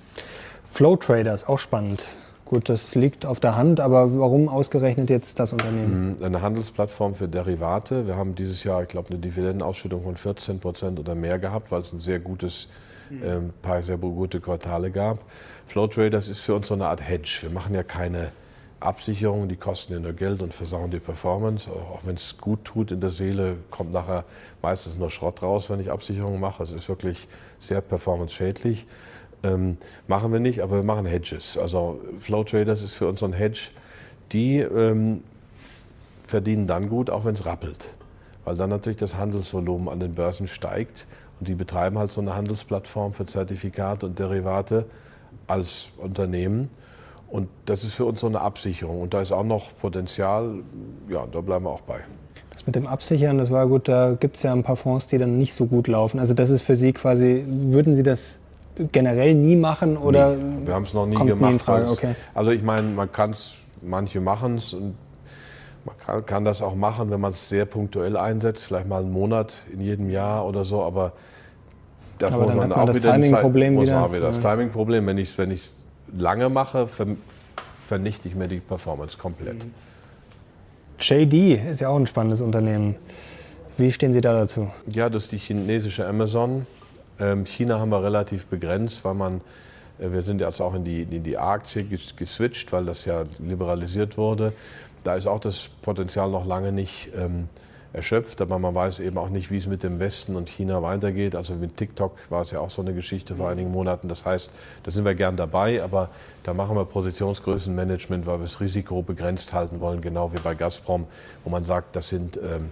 Flow Trader ist auch spannend. Gut, das liegt auf der Hand, aber warum ausgerechnet jetzt das Unternehmen? Mhm, eine Handelsplattform für Derivate. Wir haben dieses Jahr, ich glaube, eine Dividendenausschüttung von 14 Prozent oder mehr gehabt, weil es ein sehr gutes, äh, paar sehr gute Quartale gab. Flow Traders ist für uns so eine Art Hedge. Wir machen ja keine Absicherungen, die kosten ja nur Geld und versauen die Performance. Auch wenn es gut tut in der Seele, kommt nachher meistens nur Schrott raus, wenn ich Absicherungen mache. Es ist wirklich sehr performance-schädlich. Ähm, machen wir nicht, aber wir machen Hedges. Also Flow Traders ist für uns ein Hedge. Die ähm, verdienen dann gut, auch wenn es rappelt. weil dann natürlich das Handelsvolumen an den Börsen steigt. Und die betreiben halt so eine Handelsplattform für Zertifikate und Derivate als Unternehmen. Und das ist für uns so eine Absicherung. Und da ist auch noch Potenzial, ja, da bleiben wir auch bei. Das mit dem Absichern, das war gut, da gibt es ja ein paar Fonds, die dann nicht so gut laufen. Also das ist für Sie quasi, würden Sie das generell nie machen oder? Nie. Wir haben es noch nie gemacht. Nie Frage. Okay. Also ich meine, man kann es, manche machen es und man kann, kann, das auch machen, wenn man es sehr punktuell einsetzt, vielleicht mal einen Monat in jedem Jahr oder so, aber da muss man auch das wieder Timing-Problem wieder. wieder. Das Timing-Problem, wenn ich es wenn lange mache, ver vernichte ich mir die Performance komplett. JD ist ja auch ein spannendes Unternehmen. Wie stehen Sie da dazu? Ja, das ist die chinesische Amazon. Ähm, China haben wir relativ begrenzt, weil man, äh, wir sind jetzt auch in die, in die A-Aktie geswitcht, weil das ja liberalisiert wurde. Da ist auch das Potenzial noch lange nicht ähm, erschöpft, aber man weiß eben auch nicht, wie es mit dem Westen und China weitergeht. Also mit TikTok war es ja auch so eine Geschichte vor einigen Monaten. Das heißt, da sind wir gern dabei, aber da machen wir Positionsgrößenmanagement, weil wir das Risiko begrenzt halten wollen, genau wie bei Gazprom, wo man sagt, das sind ähm,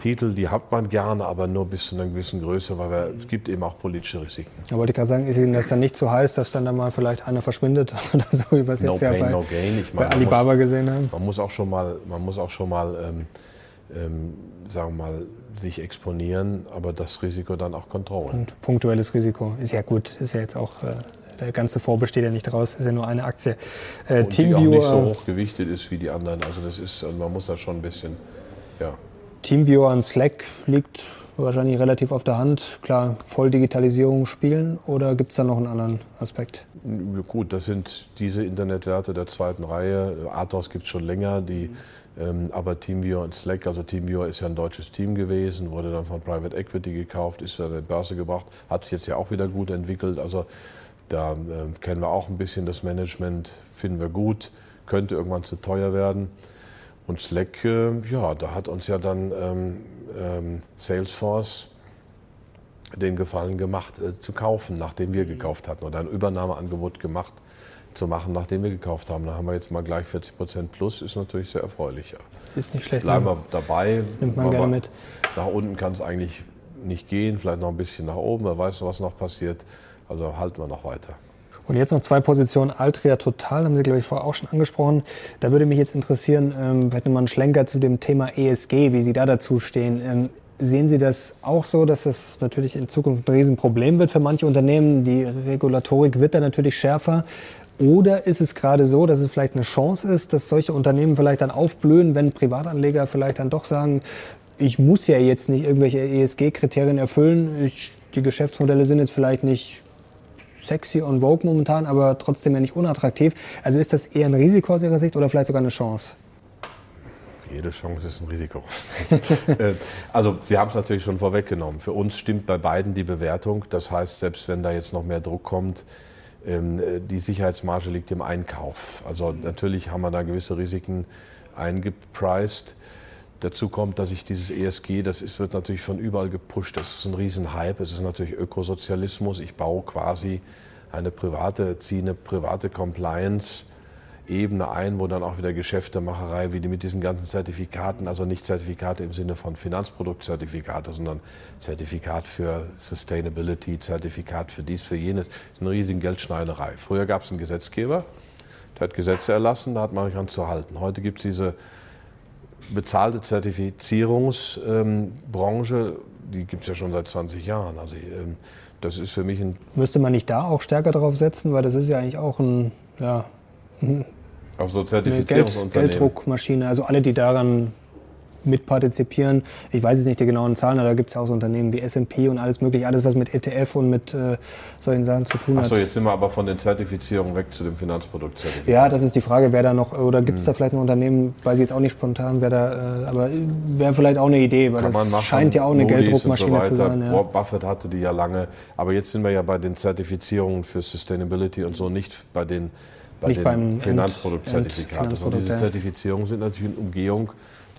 Titel, die hat man gerne, aber nur bis zu einer gewissen Größe, weil wir, es gibt eben auch politische Risiken. Da wollte ich gerade sagen, ist Ihnen das dann nicht zu so heiß, dass dann da mal vielleicht einer verschwindet [laughs] oder so, wie wir es no jetzt pain, ja bei, no gain. Ich meine, bei Alibaba muss, gesehen haben? Man muss auch schon mal, man muss auch schon mal ähm, ähm, sagen wir mal, sich exponieren, aber das Risiko dann auch kontrollieren. Und punktuelles Risiko ist ja gut, ist ja jetzt auch, äh, der ganze Fonds besteht ja nicht daraus, ist ja nur eine Aktie. Äh, und die auch nicht so hoch gewichtet ist wie die anderen, also das ist, man muss da schon ein bisschen, ja. Teamviewer und Slack liegt wahrscheinlich relativ auf der Hand. Klar, Volldigitalisierung spielen oder gibt es da noch einen anderen Aspekt? Gut, das sind diese Internetwerte der zweiten Reihe. Athos gibt es schon länger. Die ähm, aber TeamViewer und Slack, also TeamViewer ist ja ein deutsches Team gewesen, wurde dann von Private Equity gekauft, ist an die Börse gebracht, hat sich jetzt ja auch wieder gut entwickelt. Also da äh, kennen wir auch ein bisschen das Management, finden wir gut, könnte irgendwann zu teuer werden. Und Slack, äh, ja, da hat uns ja dann ähm, ähm, Salesforce den Gefallen gemacht, äh, zu kaufen, nachdem wir gekauft hatten oder ein Übernahmeangebot gemacht zu machen, nachdem wir gekauft haben. Da haben wir jetzt mal gleich 40 Prozent plus, ist natürlich sehr erfreulich. Ist nicht schlecht. Bleiben ne? wir dabei. Nimmt man gerne mit. Nach unten kann es eigentlich nicht gehen, vielleicht noch ein bisschen nach oben, wer weiß, was noch passiert. Also halten wir noch weiter. Und jetzt noch zwei Positionen. Altria Total, haben Sie, glaube ich, vorher auch schon angesprochen. Da würde mich jetzt interessieren, ähm, hätte man einen Schlenker zu dem Thema ESG, wie Sie da dazu stehen. Ähm, Sehen Sie das auch so, dass das natürlich in Zukunft ein Riesenproblem wird für manche Unternehmen? Die Regulatorik wird da natürlich schärfer. Oder ist es gerade so, dass es vielleicht eine Chance ist, dass solche Unternehmen vielleicht dann aufblühen, wenn Privatanleger vielleicht dann doch sagen, ich muss ja jetzt nicht irgendwelche ESG-Kriterien erfüllen. Ich, die Geschäftsmodelle sind jetzt vielleicht nicht sexy und vogue momentan, aber trotzdem ja nicht unattraktiv. Also ist das eher ein Risiko aus Ihrer Sicht oder vielleicht sogar eine Chance? Jede Chance ist ein Risiko. [laughs] Äh, also Sie haben es natürlich schon vorweggenommen. Für uns stimmt bei beiden die Bewertung. Das heißt, selbst wenn da jetzt noch mehr Druck kommt, ähm, äh, die Sicherheitsmarge liegt im Einkauf. Also natürlich haben wir da gewisse Risiken eingepreist. Dazu kommt, dass ich dieses ESG, das ist, wird natürlich von überall gepusht. Das ist ein Riesenhype. Es ist natürlich Ökosozialismus. Ich baue quasi eine private, ziehe eine private Compliance Ebene ein, wo dann auch wieder Geschäftemacherei, wie die mit diesen ganzen Zertifikaten, also nicht Zertifikate im Sinne von Finanzproduktzertifikate, sondern Zertifikat für Sustainability, Zertifikat für dies, für jenes, eine riesige Geldschneiderei. Früher gab es einen Gesetzgeber, der hat Gesetze erlassen, da hat man sich an zu halten. Heute gibt es diese bezahlte Zertifizierungsbranche, die gibt es ja schon seit 20 Jahren. Also ähm, das ist für mich ein... Müsste man nicht da auch stärker darauf setzen, weil das ist ja eigentlich auch ein... Ja, [laughs] auf so Zertifizierungsunternehmen. Geld, Gelddruckmaschine, also alle, die daran mitpartizipieren. Ich weiß jetzt nicht die genauen Zahlen, aber da gibt es ja auch so Unternehmen wie S&P und alles mögliche, alles was mit ETF und mit äh, solchen Sachen zu tun hat. Achso, jetzt sind wir aber von den Zertifizierungen weg zu dem Finanzproduktzertifikat. Ja, das ist die Frage, wer da noch, oder gibt es hm. da vielleicht ein Unternehmen, weiß ich jetzt auch nicht spontan, wer da, äh, aber wäre vielleicht auch eine Idee, weil Kann das machen, scheint ja auch eine Moody's Gelddruckmaschine so zu sein. Ja. Buffett hatte die ja lange, aber jetzt sind wir ja bei den Zertifizierungen für Sustainability und so, nicht bei den bei Nicht den Finanzproduktzertifikaten. Also diese Zertifizierungen sind natürlich eine Umgehung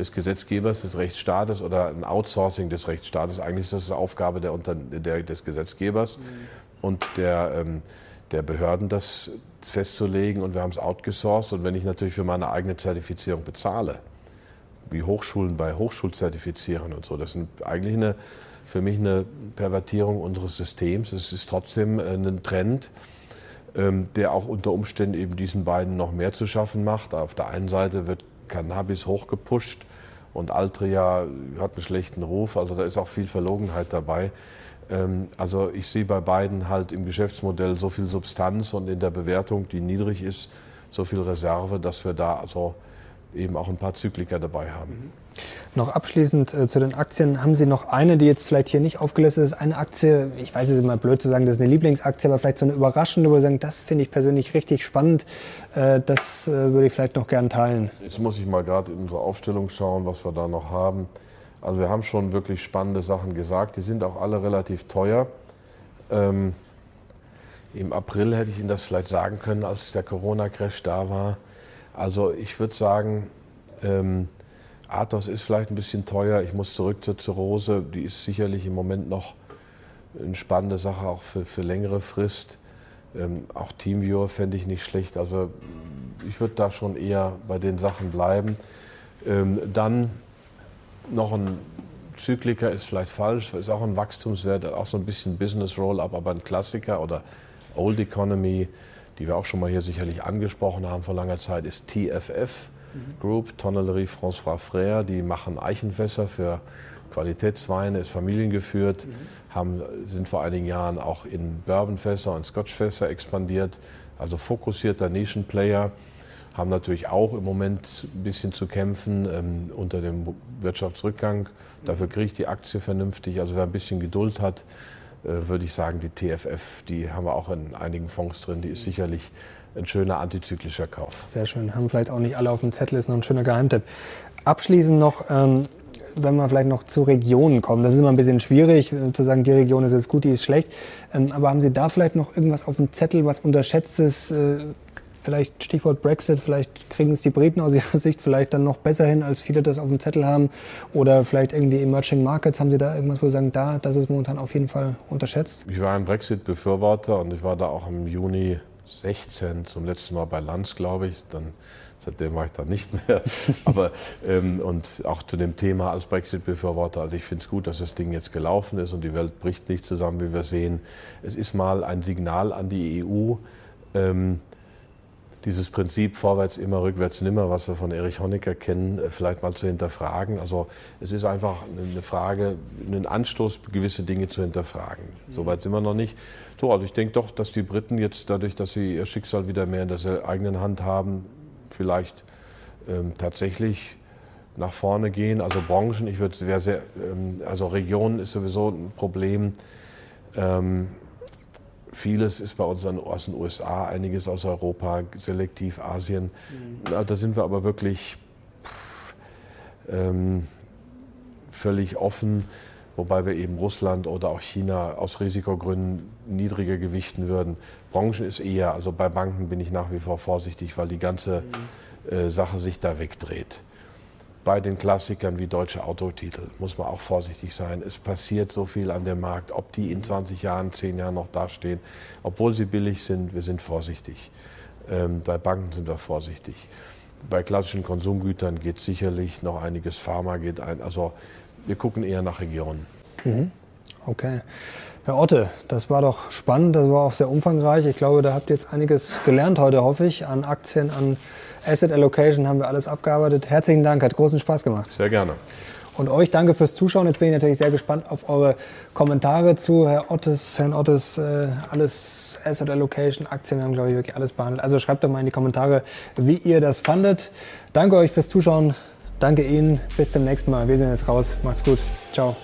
des Gesetzgebers, des Rechtsstaates oder ein Outsourcing des Rechtsstaates. Eigentlich ist das eine Aufgabe der, der, des Gesetzgebers mhm. und der, ähm, der Behörden, das festzulegen. Und wir haben es outgesourced. Und wenn ich natürlich für meine eigene Zertifizierung bezahle, wie Hochschulen bei Hochschulzertifizieren und so. Das ist eigentlich eine, für mich eine Pervertierung unseres Systems. Es ist trotzdem äh, ein Trend, ähm, der auch unter Umständen eben diesen beiden noch mehr zu schaffen macht. Auf der einen Seite wird Cannabis hochgepusht und Altria hat einen schlechten Ruf, also da ist auch viel Verlogenheit dabei. Ähm, also ich sehe bei beiden halt im Geschäftsmodell so viel Substanz und in der Bewertung, die niedrig ist, so viel Reserve, dass wir da also eben auch ein paar Zykliker dabei haben. Noch abschließend äh, zu den Aktien. Haben Sie noch eine, die jetzt vielleicht hier nicht aufgelistet ist? Eine Aktie, ich weiß, es ist immer blöd zu sagen, das ist eine Lieblingsaktie, aber vielleicht so eine überraschende, wo Sie sagen, das finde ich persönlich richtig spannend. Äh, das äh, würde ich vielleicht noch gern teilen. Jetzt muss ich mal gerade in unsere Aufstellung schauen, was wir da noch haben. Also wir haben schon wirklich spannende Sachen gesagt. Die sind auch alle relativ teuer. Ähm, Im April hätte ich Ihnen das vielleicht sagen können, als der Corona-Crash da war. Also ich würde sagen, ähm, Athos ist vielleicht ein bisschen teuer. Ich muss zurück zur Zirrhose. Die ist sicherlich im Moment noch eine spannende Sache, auch für, für längere Frist. Ähm, auch Teamviewer fände ich nicht schlecht. Also ich würde da schon eher bei den Sachen bleiben. Ähm, dann noch ein Zykliker ist vielleicht falsch, ist auch ein Wachstumswert, auch so ein bisschen Business Roll-up, aber ein Klassiker oder Old Economy, die wir auch schon mal hier sicherlich angesprochen haben vor langer Zeit, ist TFF. Group, Tonnellerie François Frère. Die machen Eichenfässer für Qualitätsweine, ist familiengeführt, mhm. haben, sind vor einigen Jahren auch in Bourbonfässer und Scotchfässer expandiert, also fokussierter Nischenplayer haben natürlich auch im Moment ein bisschen zu kämpfen ähm, unter dem Wirtschaftsrückgang. Dafür kriegt die Aktie vernünftig. Also wer ein bisschen Geduld hat, äh, würde ich sagen, die TFF, die haben wir auch in einigen Fonds drin, die ist sicherlich ein schöner antizyklischer Kauf. Sehr schön. Haben vielleicht auch nicht alle auf dem Zettel, ist noch ein schöner Geheimtipp. Abschließend noch, ähm, wenn wir vielleicht noch zu Regionen kommen, das ist immer ein bisschen schwierig äh, zu sagen, die Region ist jetzt gut, die ist schlecht. Ähm, aber haben Sie da vielleicht noch irgendwas auf dem Zettel, was unterschätzt ist? Äh, vielleicht Stichwort Brexit, vielleicht kriegen es die Briten aus ihrer Sicht vielleicht dann noch besser hin, als viele das auf dem Zettel haben. Oder vielleicht irgendwie Emerging Markets, haben Sie da irgendwas, wo Sie sagen, da, das ist momentan auf jeden Fall unterschätzt? Ich war ein Brexit-Befürworter und ich war da auch im Juni 16 zum letzten Mal bei Lanz, glaube ich. Dann, seitdem war ich da nicht mehr. [laughs] Aber ähm, und auch zu dem Thema als Brexit-Befürworter. Also ich finde es gut, dass das Ding jetzt gelaufen ist und die Welt bricht nicht zusammen, wie wir sehen. Es ist mal ein Signal an die EU. Ähm, dieses Prinzip vorwärts immer, rückwärts nimmer, was wir von Erich Honecker kennen, äh, vielleicht mal zu hinterfragen. Also es ist einfach eine Frage, einen Anstoß, gewisse Dinge zu hinterfragen. Mhm. Soweit sind wir noch nicht. So, also ich denke doch, dass die Briten jetzt dadurch, dass sie ihr Schicksal wieder mehr in der eigenen Hand haben, vielleicht ähm, tatsächlich nach vorne gehen. Also Branchen, ich würde sehr, sehr, ähm, also Regionen ist sowieso ein Problem. Ähm, Vieles ist bei uns aus den USA, einiges aus Europa, selektiv Asien. Mhm. Da sind wir aber wirklich ähm, völlig offen, wobei wir eben Russland oder auch China aus Risikogründen niedriger gewichten würden. Branchen ist eher, also bei Banken bin ich nach wie vor vorsichtig, weil die ganze mhm. äh, Sache sich da wegdreht bei den Klassikern wie deutsche Autotitel muss man auch vorsichtig sein. Es passiert so viel an dem Markt, ob die in 20 Jahren, 10 Jahren noch dastehen, obwohl sie billig sind, wir sind vorsichtig. Ähm, bei Banken sind wir vorsichtig. Bei klassischen Konsumgütern geht sicherlich noch einiges. Pharma geht ein. Also wir gucken eher nach Regionen. Mhm. Okay. Herr Otte, das war doch spannend, das war auch sehr umfangreich. Ich glaube, da habt ihr jetzt einiges gelernt heute, hoffe ich, an Aktien, an Asset Allocation haben wir alles abgearbeitet. Herzlichen Dank, hat großen Spaß gemacht. Sehr gerne. Und euch danke fürs Zuschauen. Jetzt bin ich natürlich sehr gespannt auf eure Kommentare zu Herr Ottes, Herrn Ottes, äh, alles Asset Allocation, Aktien, wir haben glaube ich wirklich alles behandelt. Also schreibt doch mal in die Kommentare, wie ihr das fandet. Danke euch fürs Zuschauen. Danke Ihnen. Bis zum nächsten Mal. Wir sind jetzt raus. Macht's gut. Ciao.